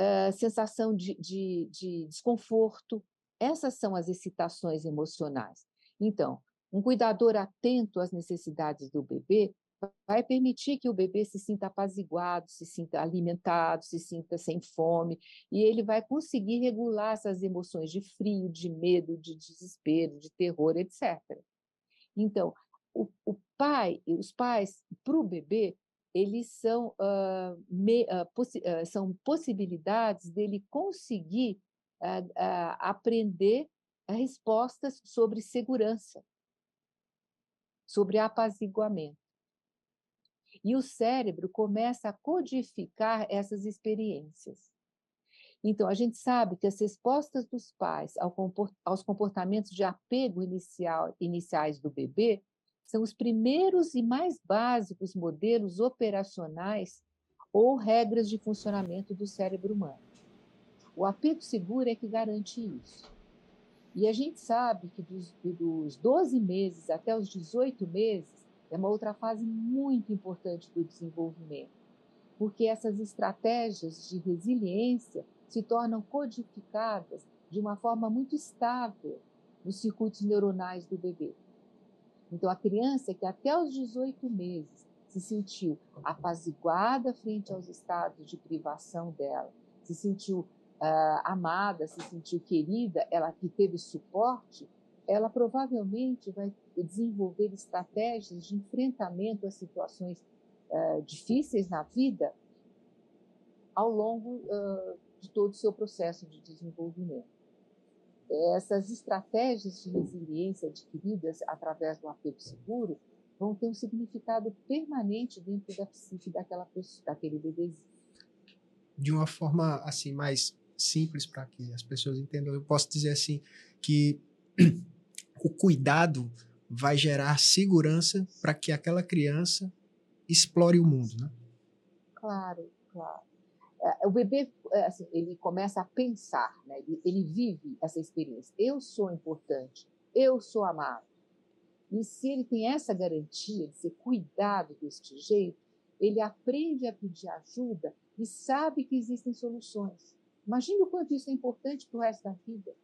uh, sensação de, de, de desconforto. Essas são as excitações emocionais. Então, um cuidador atento às necessidades do bebê vai permitir que o bebê se sinta apaziguado, se sinta alimentado, se sinta sem fome, e ele vai conseguir regular essas emoções de frio, de medo, de desespero, de terror, etc. Então, o, o pai, os pais, para o bebê, eles são, uh, me, uh, possi uh, são possibilidades dele conseguir aprender respostas sobre segurança, sobre apaziguamento. E o cérebro começa a codificar essas experiências. Então, a gente sabe que as respostas dos pais aos comportamentos de apego inicial, iniciais do bebê são os primeiros e mais básicos modelos operacionais ou regras de funcionamento do cérebro humano. O apego seguro é que garante isso. E a gente sabe que dos, dos 12 meses até os 18 meses é uma outra fase muito importante do desenvolvimento, porque essas estratégias de resiliência se tornam codificadas de uma forma muito estável nos circuitos neuronais do bebê. Então, a criança que até os 18 meses se sentiu apaziguada frente aos estados de privação dela, se sentiu uh, amada, se sentiu querida, ela que teve suporte, ela provavelmente vai desenvolver estratégias de enfrentamento a situações uh, difíceis na vida ao longo uh, de todo o seu processo de desenvolvimento essas estratégias de resiliência adquiridas através do apego seguro vão ter um significado permanente dentro da psique daquela pessoa, daquele bebezinho. De uma forma assim mais simples para que as pessoas entendam, eu posso dizer assim que o cuidado vai gerar segurança para que aquela criança explore o mundo, né? Claro, claro. É, o bebê assim, ele começa a pensar, né? ele, ele vive essa experiência. Eu sou importante, eu sou amado. E se ele tem essa garantia de ser cuidado deste jeito, ele aprende a pedir ajuda e sabe que existem soluções. Imagina o quanto isso é importante para o resto da vida.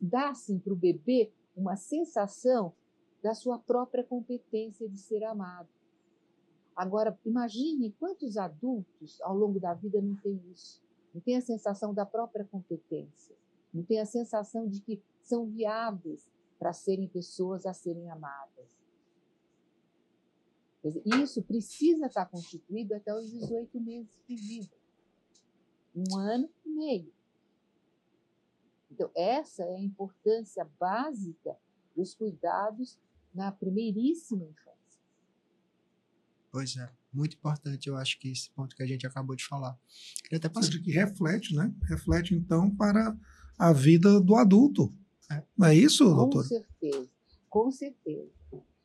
Dá, assim, para o bebê uma sensação da sua própria competência de ser amado. Agora, imagine quantos adultos ao longo da vida não têm isso, não têm a sensação da própria competência, não têm a sensação de que são viáveis para serem pessoas a serem amadas. Dizer, isso precisa estar constituído até os 18 meses de vida. Um ano e meio. Então, essa é a importância básica dos cuidados na primeiríssima infância. Pois é, muito importante, eu acho que esse ponto que a gente acabou de falar. Queria até passar... Que reflete, né? Reflete, então, para a vida do adulto. É. Não é isso, com doutor? Com certeza, com certeza.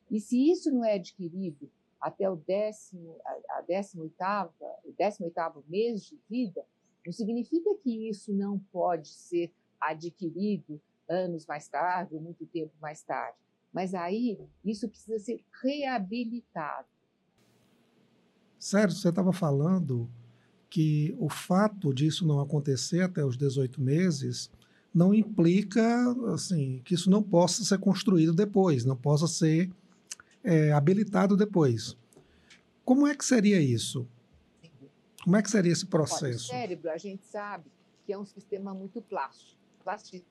E se isso não é adquirido até o décimo, a, décimo oitava, o décimo oitavo mês de vida, não significa que isso não pode ser adquirido anos mais tarde ou muito tempo mais tarde. Mas aí isso precisa ser reabilitado. Sério, você estava falando que o fato disso não acontecer até os 18 meses não implica assim que isso não possa ser construído depois, não possa ser é, habilitado depois. Como é que seria isso? Como é que seria esse processo? Olha, o cérebro, a gente sabe que é um sistema muito plástico, plástico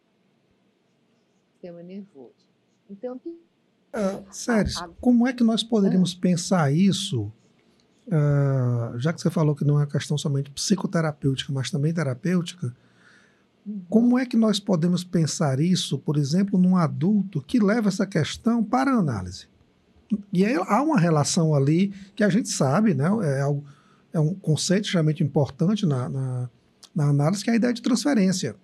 sistema nervoso. Então, que... Uh, Sério, a... como é que nós poderíamos ah. pensar isso uh, já que você falou que não é uma questão somente psicoterapêutica, mas também terapêutica, como é que nós podemos pensar isso, por exemplo, num adulto que leva essa questão para a análise? E aí, há uma relação ali que a gente sabe, né? É, algo, é um conceito extremamente importante na, na, na, análise, que é a ideia de transferência.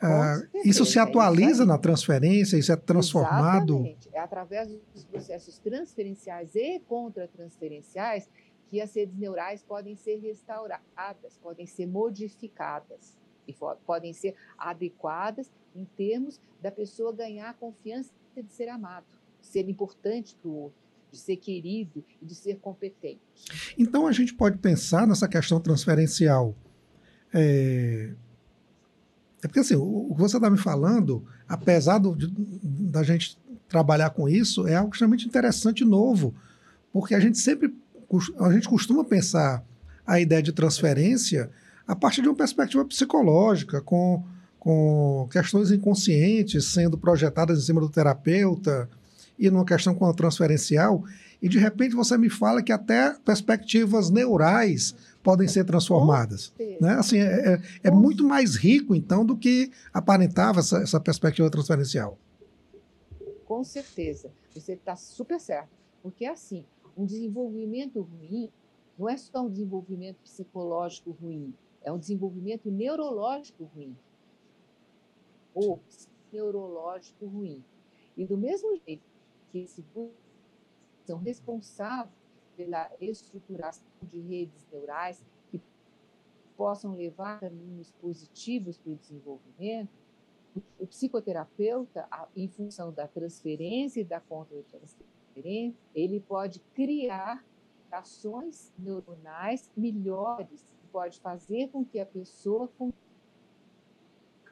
Uh, isso se atualiza é na transferência, isso é transformado. Exatamente. É através dos processos transferenciais e contratransferenciais que as redes neurais podem ser restauradas, podem ser modificadas e podem ser adequadas em termos da pessoa ganhar a confiança de ser amado, de ser importante para o outro, de ser querido e de ser competente. Então a gente pode pensar nessa questão transferencial. É, é porque assim, o, que você está me falando, apesar do, de, da gente trabalhar com isso, é algo extremamente interessante e novo, porque a gente sempre a gente costuma pensar a ideia de transferência a partir de uma perspectiva psicológica, com, com questões inconscientes sendo projetadas em cima do terapeuta e numa questão com a transferencial, e de repente você me fala que até perspectivas neurais podem ser transformadas. Né? Assim, é, é, é muito mais rico, então, do que aparentava essa, essa perspectiva transferencial. Com certeza. Você está super certo. Porque, assim, um desenvolvimento ruim não é só um desenvolvimento psicológico ruim, é um desenvolvimento neurológico ruim. Ou neurológico ruim. E do mesmo jeito que esse são responsáveis pela estruturação de redes neurais que possam levar caminhos positivos para o desenvolvimento, o psicoterapeuta, em função da transferência e da contra-transferência, ele pode criar ações neuronais melhores, pode fazer com que a pessoa com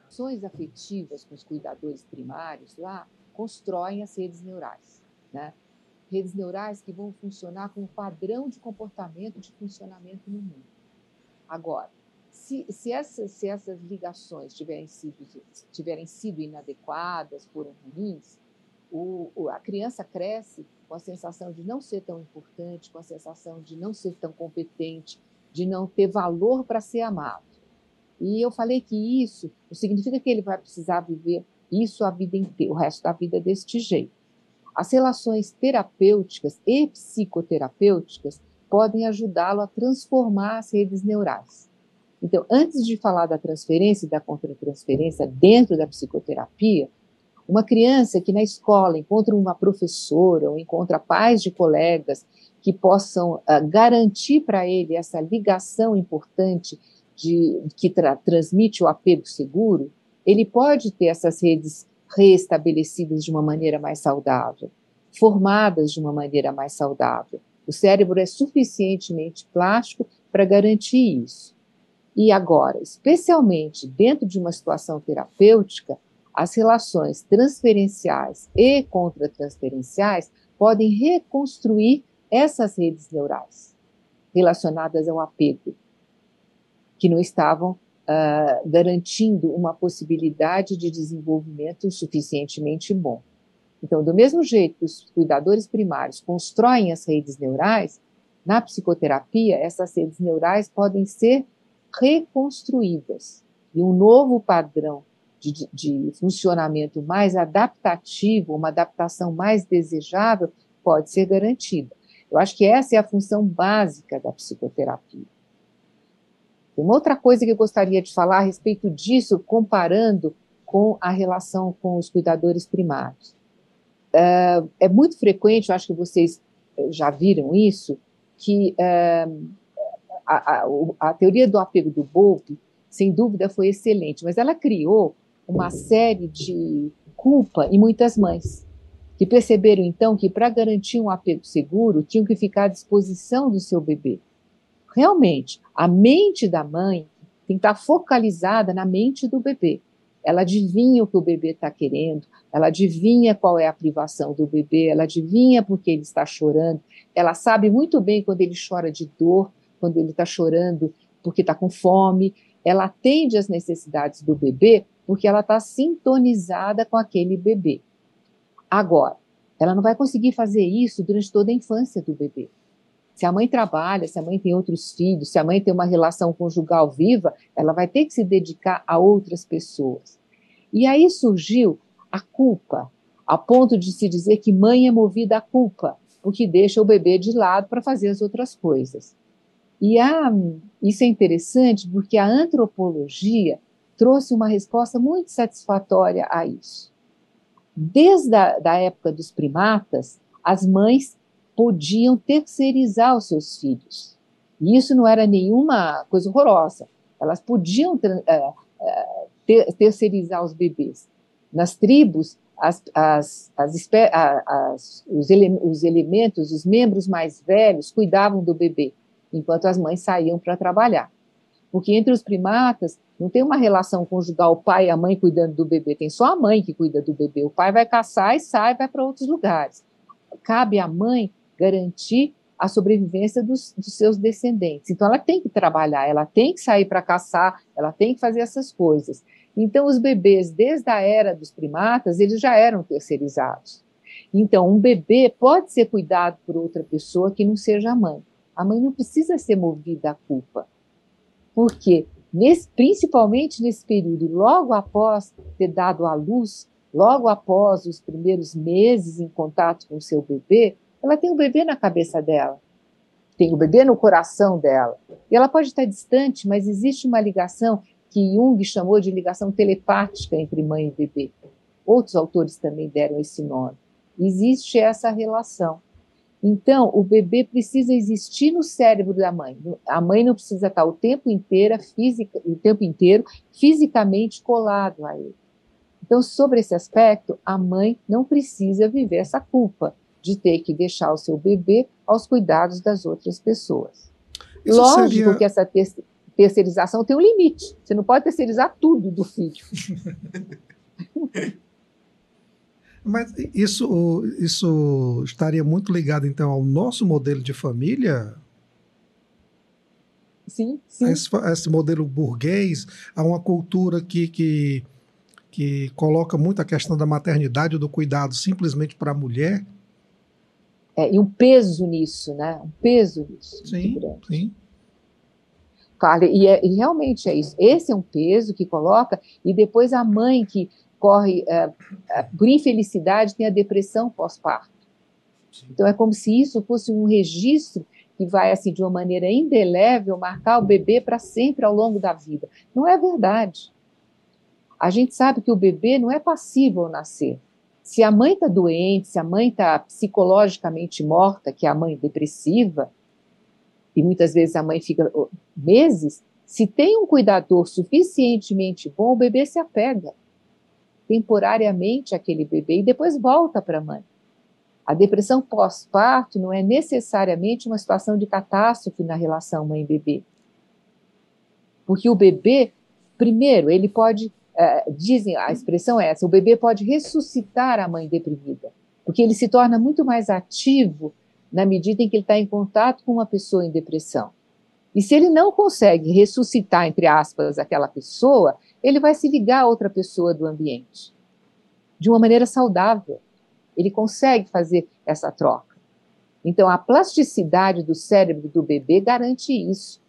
ações afetivas com os cuidadores primários lá constroem as redes neurais, né? Redes neurais que vão funcionar como padrão de comportamento, de funcionamento no mundo. Agora, se, se, essas, se essas ligações tiverem sido, tiverem sido inadequadas, foram ruins, o, a criança cresce com a sensação de não ser tão importante, com a sensação de não ser tão competente, de não ter valor para ser amado. E eu falei que isso não significa que ele vai precisar viver isso a vida inteira, o resto da vida deste jeito. As relações terapêuticas e psicoterapêuticas podem ajudá-lo a transformar as redes neurais. Então, antes de falar da transferência e da contratransferência dentro da psicoterapia, uma criança que na escola encontra uma professora ou encontra pais de colegas que possam uh, garantir para ele essa ligação importante de, que tra transmite o apego seguro, ele pode ter essas redes reestabelecidas de uma maneira mais saudável, formadas de uma maneira mais saudável. O cérebro é suficientemente plástico para garantir isso. E agora, especialmente dentro de uma situação terapêutica, as relações transferenciais e contratransferenciais podem reconstruir essas redes neurais relacionadas ao apego, que não estavam uh, garantindo uma possibilidade de desenvolvimento suficientemente bom. Então, do mesmo jeito que os cuidadores primários constroem as redes neurais, na psicoterapia, essas redes neurais podem ser reconstruídas e um novo padrão de, de funcionamento mais adaptativo, uma adaptação mais desejável, pode ser garantida. Eu acho que essa é a função básica da psicoterapia. Uma outra coisa que eu gostaria de falar a respeito disso, comparando com a relação com os cuidadores primários. É, é muito frequente, eu acho que vocês já viram isso, que é, a, a, a, teoria do apego do Bowlby, sem dúvida, foi excelente, mas ela criou uma série de culpa em muitas mães, que perceberam então que para garantir um apego seguro tinham que ficar à disposição do seu bebê, realmente, a mente da mãe tem que estar focalizada na mente do bebê. Ela adivinha o que o bebê está querendo, ela adivinha qual é a privação do bebê, ela adivinha porque ele está chorando, ela sabe muito bem quando ele chora de dor, quando ele está chorando porque está com fome, ela atende às necessidades do bebê porque ela está sintonizada com aquele bebê. Agora, ela não vai conseguir fazer isso durante toda a infância do bebê. Se a mãe trabalha, se a mãe tem outros filhos, se a mãe tem uma relação conjugal viva, ela vai ter que se dedicar a outras pessoas. E aí surgiu a culpa, a ponto de se dizer que mãe é movida à culpa, porque deixa o bebê de lado para fazer as outras coisas. E a, isso é interessante porque a antropologia trouxe uma resposta muito satisfatória a isso. Desde a da época dos primatas, as mães podiam terceirizar os seus filhos. E isso não era nenhuma coisa horrorosa. Elas podiam é, é, terceirizar os bebês. Nas tribos, as, as, as, os, ele, os elementos, os membros mais velhos, cuidavam do bebê, enquanto as mães saíam para trabalhar. Porque entre os primatas, não tem uma relação conjugal, o pai e a mãe cuidando do bebê, tem só a mãe que cuida do bebê. O pai vai caçar e sai, vai para outros lugares. Cabe à mãe garantir a sobrevivência dos, dos, seus descendentes. Então, ela tem que trabalhar, ela tem que sair para caçar, ela tem que fazer essas coisas. Então, os bebês, desde a era dos primatas, eles já eram terceirizados. Então, um bebê pode ser cuidado por outra pessoa que não seja a mãe. A mãe não precisa ser movida à culpa. Porque, nesse, principalmente nesse período, logo após ter dado à luz, logo após os primeiros meses em contato com o seu bebê, ela tem o bebê na cabeça dela, tem o bebê no coração dela. E ela pode estar distante, mas existe uma ligação que Jung chamou de ligação telepática entre mãe e bebê. Outros autores também deram esse nome. Existe essa relação. Então, o bebê precisa existir no cérebro da mãe. A mãe não precisa estar o tempo inteiro, física, o tempo inteiro fisicamente colado a ele. Então, sobre esse aspecto, a mãe não precisa viver essa culpa de ter que deixar o seu bebê aos cuidados das outras pessoas. Isso Lógico seria... que essa terceirização tem um limite. Você não pode terceirizar tudo do filho. Mas isso, isso estaria muito ligado, então, ao nosso modelo de família? Sim, sim. Esse, esse modelo burguês, a uma cultura que, que, que coloca muito a questão da maternidade, do cuidado simplesmente para a mulher. É, e um peso nisso, né? Um peso nisso. Sim, sim. Claro, e, é, e, realmente é isso. Esse é um peso que coloca, e depois a mãe que corre, é, é, por infelicidade, tem a depressão pós-parto. Então é como se isso fosse um registro que vai, assim, de uma maneira indelével, marcar o bebê para sempre ao longo da vida. Não é verdade. A gente sabe que o bebê não é passivo ao nascer. Se a mãe está doente, se a mãe está psicologicamente morta, que é a mãe depressiva, e muitas vezes a mãe fica meses, se tem um cuidador suficientemente bom, o bebê se apega temporariamente àquele bebê e depois volta para a mãe. A depressão pós-parto não é necessariamente uma situação de catástrofe na relação mãe-bebê. Porque o bebê, primeiro, ele pode, é, dizem, a expressão é essa, o bebê pode ressuscitar a mãe deprimida, porque ele se torna muito mais ativo na medida em que ele está em contato com uma pessoa em depressão. E se ele não consegue ressuscitar, entre aspas, aquela pessoa, ele vai se ligar a outra pessoa do ambiente de uma maneira saudável. Ele consegue fazer essa troca. Então, a plasticidade do cérebro do bebê garante isso.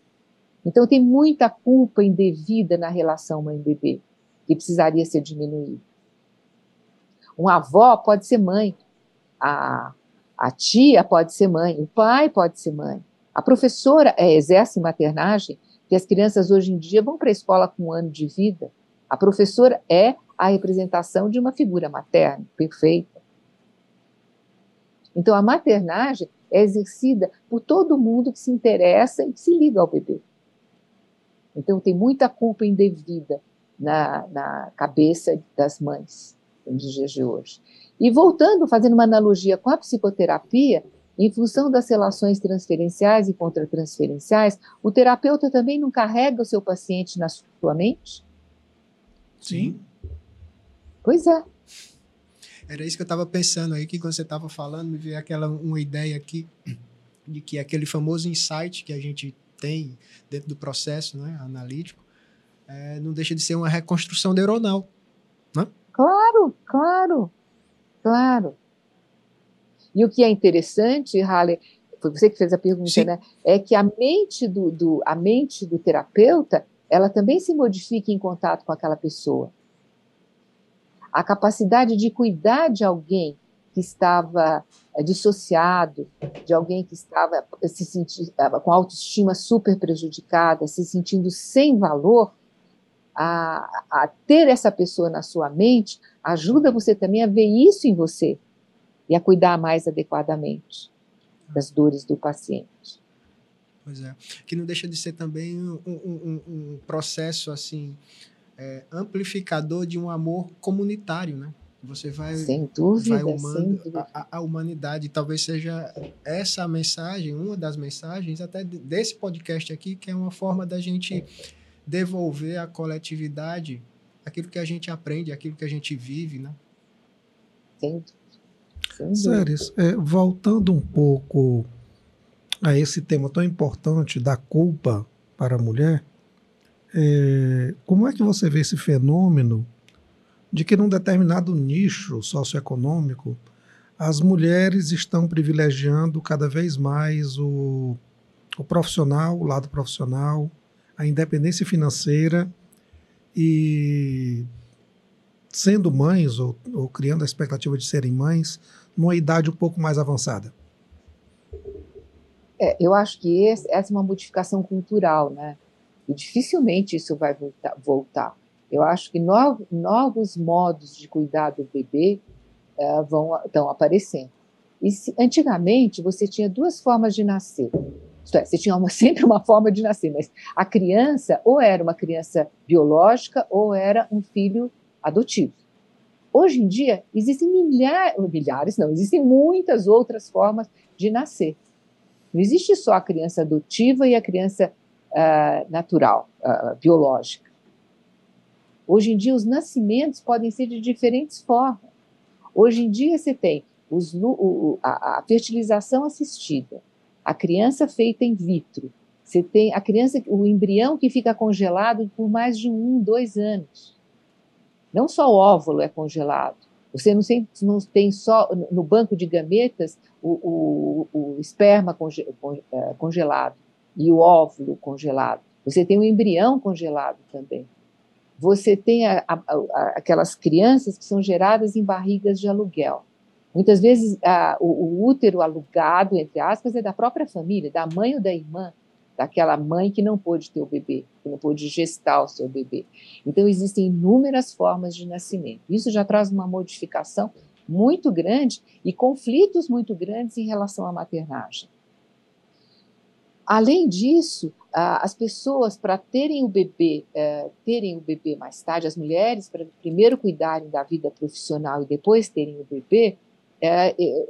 Então, tem muita culpa indevida na relação mãe-bebê, que precisaria ser diminuída. Uma avó pode ser mãe, a a tia pode ser mãe, o pai pode ser mãe. A professora é, exerce maternagem, que as crianças hoje em dia vão para a escola com um ano de vida. A professora é a representação de uma figura materna, perfeita. Então, a maternagem é exercida por todo mundo que se interessa e que se liga ao bebê. Então, tem muita culpa indevida na, na cabeça das mães nos dias de hoje. E voltando, fazendo uma analogia com a psicoterapia, em função das relações transferenciais e contratransferenciais, o terapeuta também não carrega o seu paciente na sua mente? Sim. Pois é. Era isso que eu estava pensando aí, que quando você estava falando, me veio aquela uma ideia aqui de que aquele famoso insight que a gente tem dentro do processo né, analítico é, não deixa de ser uma reconstrução neuronal. Né? Claro, claro, claro. E o que é interessante, Halle, foi você que fez a pergunta, Sim. né? É que a mente do, do, a mente do terapeuta, ela também se modifica em contato com aquela pessoa. A capacidade de cuidar de alguém que estava é, dissociado, de alguém que estava se sentindo com autoestima super prejudicada, se sentindo sem valor, a, a ter essa pessoa na sua mente ajuda você também a ver isso em você e a cuidar mais adequadamente das dores do paciente. Pois é, que não deixa de ser também um, um, um processo assim é, amplificador de um amor comunitário, né? Você vai, sem dúvida, vai humando dúvida. A, a, humanidade. Talvez seja essa a mensagem, uma das mensagens até desse podcast aqui, que é uma forma da gente devolver à coletividade aquilo que a gente aprende, aquilo que a gente vive, né? Sem, Séries, é, voltando um pouco a esse tema tão importante da culpa para a mulher, é, como é que você vê esse fenômeno de que num determinado nicho socioeconômico as mulheres estão privilegiando cada vez mais o, o profissional, o lado profissional, a independência financeira e sendo mães ou, ou, criando a expectativa de serem mães numa idade um pouco mais avançada? É, eu acho que esse, essa é uma modificação cultural, né? E dificilmente isso vai voltar. voltar. Eu acho que novos, novos modos de cuidar do bebê é, vão estão aparecendo. E se, antigamente você tinha duas formas de nascer isto é, você tinha uma, sempre uma forma de nascer, mas a criança ou era uma criança biológica ou era um filho adotivo. Hoje em dia, existem milhares, milhares não, existem muitas outras formas de nascer. Não existe só a criança adotiva e a criança uh, natural, uh, biológica. Hoje em dia, os nascimentos podem ser de diferentes formas. Hoje em dia, você tem os, o, a, a fertilização assistida, a criança feita in vitro. Você tem a criança, o embrião que fica congelado por mais de um, dois anos. Não só o óvulo é congelado. Você não tem, não tem só no banco de gametas o, o, o esperma conge, é, congelado e o óvulo congelado. Você tem o embrião congelado também. Você tem a, a, a, aquelas crianças que são geradas em barrigas de aluguel. Muitas vezes o, o, útero alugado, entre aspas, é da própria família, da mãe ou da irmã, daquela mãe que não pôde ter o bebê, que não pôde gestar o seu bebê. Então, existem inúmeras formas de nascimento. Isso já traz uma modificação muito grande e conflitos muito grandes em relação à maternagem. Além disso, as pessoas para terem o bebê, é, terem o bebê mais tarde, as mulheres para primeiro cuidarem da vida profissional e depois terem o bebê, é, é,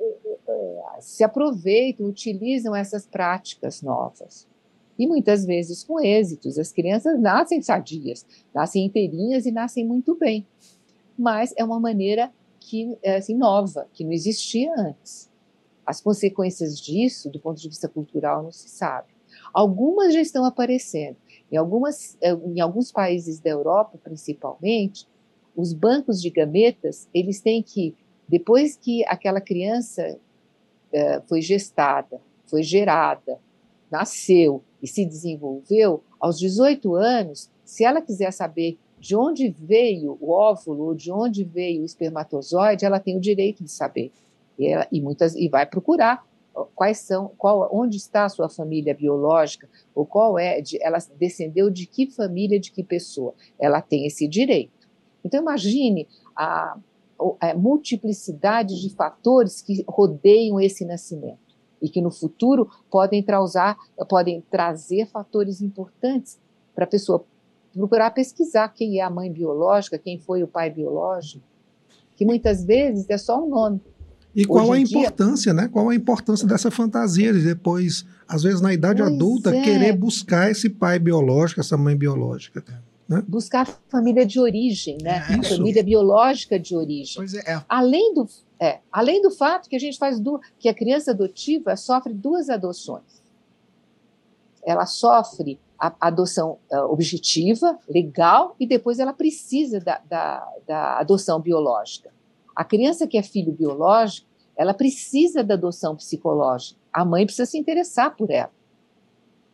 se aproveitam, utilizam essas práticas novas. E muitas vezes com êxitos. As crianças nascem sadias, nascem inteirinhas e nascem muito bem. Mas é uma maneira que é assim, nova, que não existia antes. As consequências disso, do ponto de vista cultural, não se sabe. Algumas já estão aparecendo. Em, algumas, é, em alguns países da Europa, principalmente, os bancos de gametas eles têm que depois que aquela criança uh, foi gestada, foi gerada, nasceu e se desenvolveu, aos 18 anos, se ela quiser saber de onde veio o óvulo ou de onde veio o espermatozoide, ela tem o direito de saber. E, ela, e muitas e vai procurar quais são, qual, onde está a sua família biológica ou qual é, de, ela descendeu de que família, de que pessoa. Ela tem esse direito. Então imagine a, a multiplicidade de fatores que rodeiam esse nascimento e que no futuro podem, trausar, podem trazer fatores importantes para a pessoa procurar pesquisar quem é a mãe biológica, quem foi o pai biológico, que muitas vezes é só um nome. E qual a importância, dia... né? Qual a importância dessa fantasia de depois, às vezes na idade pois adulta, é. querer buscar esse pai biológico, essa mãe biológica? Né? Buscar família de origem, né? É, família biológica de origem. É, é. Além do, é, além do fato que a gente faz do, que a criança adotiva sofre duas adoções. Ela sofre a adoção uh, objetiva, legal, e depois ela precisa da, da, da, adoção biológica. A criança que é filho biológico, ela precisa da adoção psicológica. A mãe precisa se interessar por ela.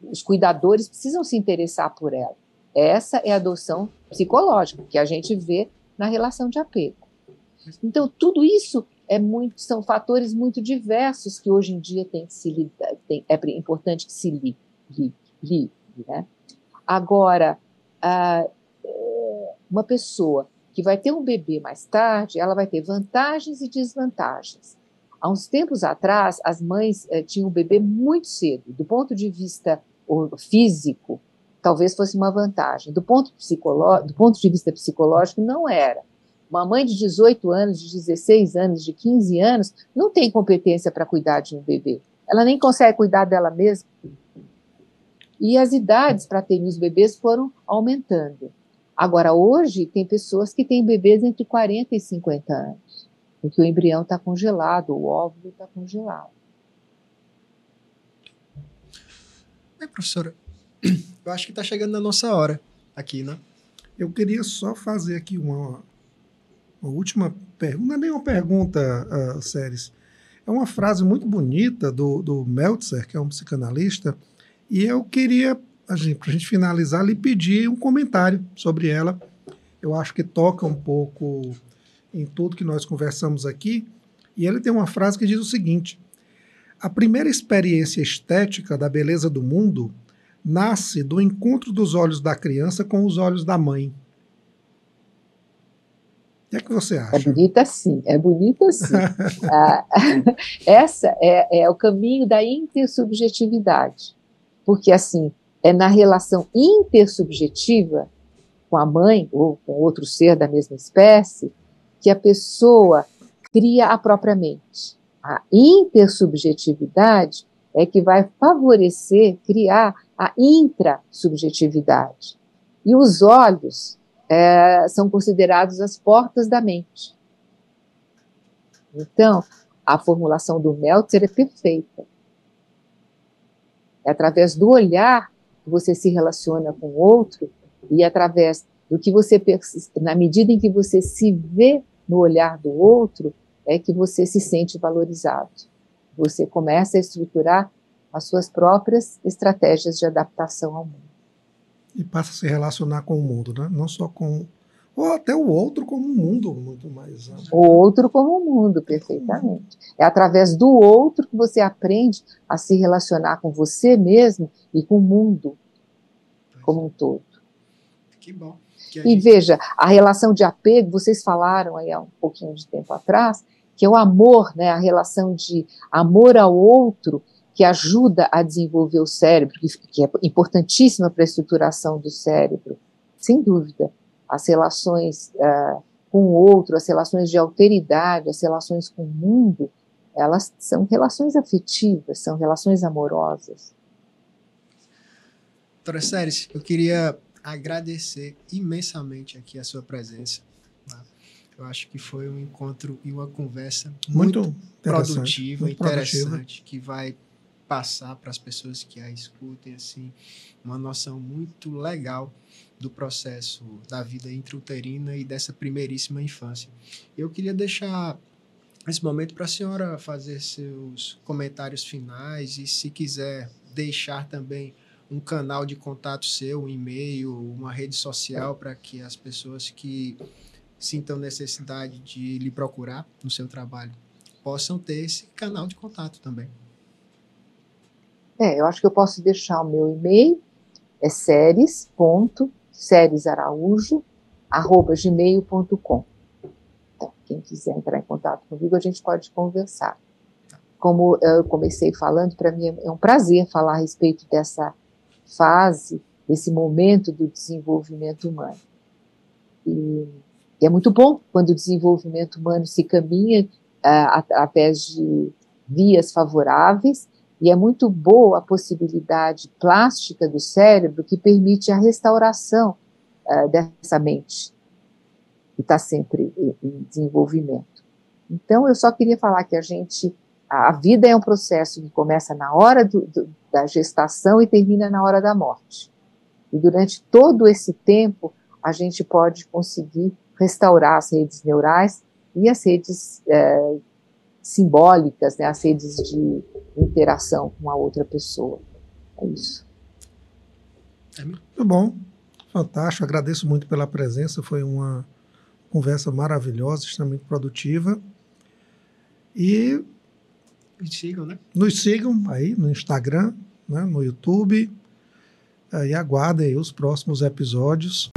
Os cuidadores precisam se interessar por ela. Essa é a adoção psicológica que a gente vê na relação de apego. Então, tudo isso é muito, são fatores muito diversos que hoje em dia tem que se tem, é importante que se. Li, né? Agora, uma pessoa que vai ter um bebê mais tarde, ela vai ter vantagens e desvantagens. Há uns tempos atrás, as mães eh, tinham um bebê muito cedo. Do ponto de vista físico, talvez fosse uma vantagem. Do ponto, do ponto de vista psicológico, não era. Uma mãe de 18 anos, de 16 anos, de 15 anos, não tem competência para cuidar de um bebê. Ela nem consegue cuidar dela mesma. E as idades para ter os bebês foram aumentando. Agora, hoje, tem pessoas que têm bebês entre 40 e 50 anos, porque o embrião está congelado, o óvulo está congelado. Bem, professora, eu acho que está chegando na nossa hora aqui, né? Eu queria só fazer aqui uma, uma última pergunta, não é nem uma pergunta, uh, Séries. É uma frase muito bonita do, do Meltzer, que é um psicanalista, e eu queria, para a gente finalizar, lhe pedir um comentário sobre ela. Eu acho que toca um pouco em tudo que nós conversamos aqui. E ele tem uma frase que diz o seguinte: A primeira experiência estética da beleza do mundo nasce do encontro dos olhos da criança com os olhos da mãe. Que é que você acha? É bonita sim, é bonita sim. ah, essa é, é o caminho da intersubjetividade porque assim é na relação intersubjetiva com a mãe ou com outro ser da mesma espécie que a pessoa cria a própria mente. A intersubjetividade é que vai favorecer criar a intrasubjetividade. E os olhos é, são considerados as portas da mente. Então, a formulação do Meltzer é perfeita. É através do olhar que você se relaciona com o outro e através do que você na medida em que você se vê no olhar do outro é que você se sente valorizado. Você começa a estruturar as suas próprias estratégias de adaptação ao mundo. E passa a se relacionar com o mundo, né? Não só com ou até o outro como um mundo muito mais amplo. O outro como um mundo, perfeitamente. É através do outro que você aprende a se relacionar com você mesmo e com o mundo como um todo. Que bom. Que e gente... veja, a relação de apego, vocês falaram aí há um pouquinho de tempo atrás, que é o amor, né, a relação de amor ao outro, que ajuda a desenvolver o cérebro, que é importantíssima para a estruturação do cérebro, sem dúvida as relações uh, com o outro, as relações de alteridade, as relações com o mundo, elas são relações afetivas, são relações amorosas. Doutora Séries, eu queria agradecer imensamente aqui a sua presença. Tá? Eu acho que foi um encontro e uma conversa muito, muito produtiva, muito interessante, que vai passar para as pessoas que a escutem assim uma noção muito legal do processo da vida intrauterina e dessa primeiríssima infância. Eu queria deixar esse momento para a senhora fazer seus comentários finais e, se quiser, deixar também um canal de contato seu, um e-mail, uma rede social para que as pessoas que sintam necessidade de lhe procurar no seu trabalho possam ter esse canal de contato também. É, eu acho que eu posso deixar o meu e-mail, é séries.séries.araújo.gmail.com. Então, quem quiser entrar em contato comigo, a gente pode conversar. Como eu comecei falando, para mim é um prazer falar a respeito dessa fase, desse momento do desenvolvimento humano. E, e é muito bom quando o desenvolvimento humano se caminha através de vias favoráveis, e é muito boa a possibilidade plástica do cérebro que permite a restauração uh, dessa mente, que está sempre em, desenvolvimento. Então, eu só queria falar que a gente, a vida é um processo que começa na hora do, do, da gestação e termina na hora da morte. E durante todo esse tempo, a gente pode conseguir restaurar as redes neurais e as redes é, simbólicas, né, as redes de interação com a outra pessoa. É isso. Muito bom, fantástico. Agradeço muito pela presença. Foi uma conversa maravilhosa, extremamente produtiva. E nos sigam, né? Nos sigam aí no Instagram, né, no YouTube. E aguardem os próximos episódios.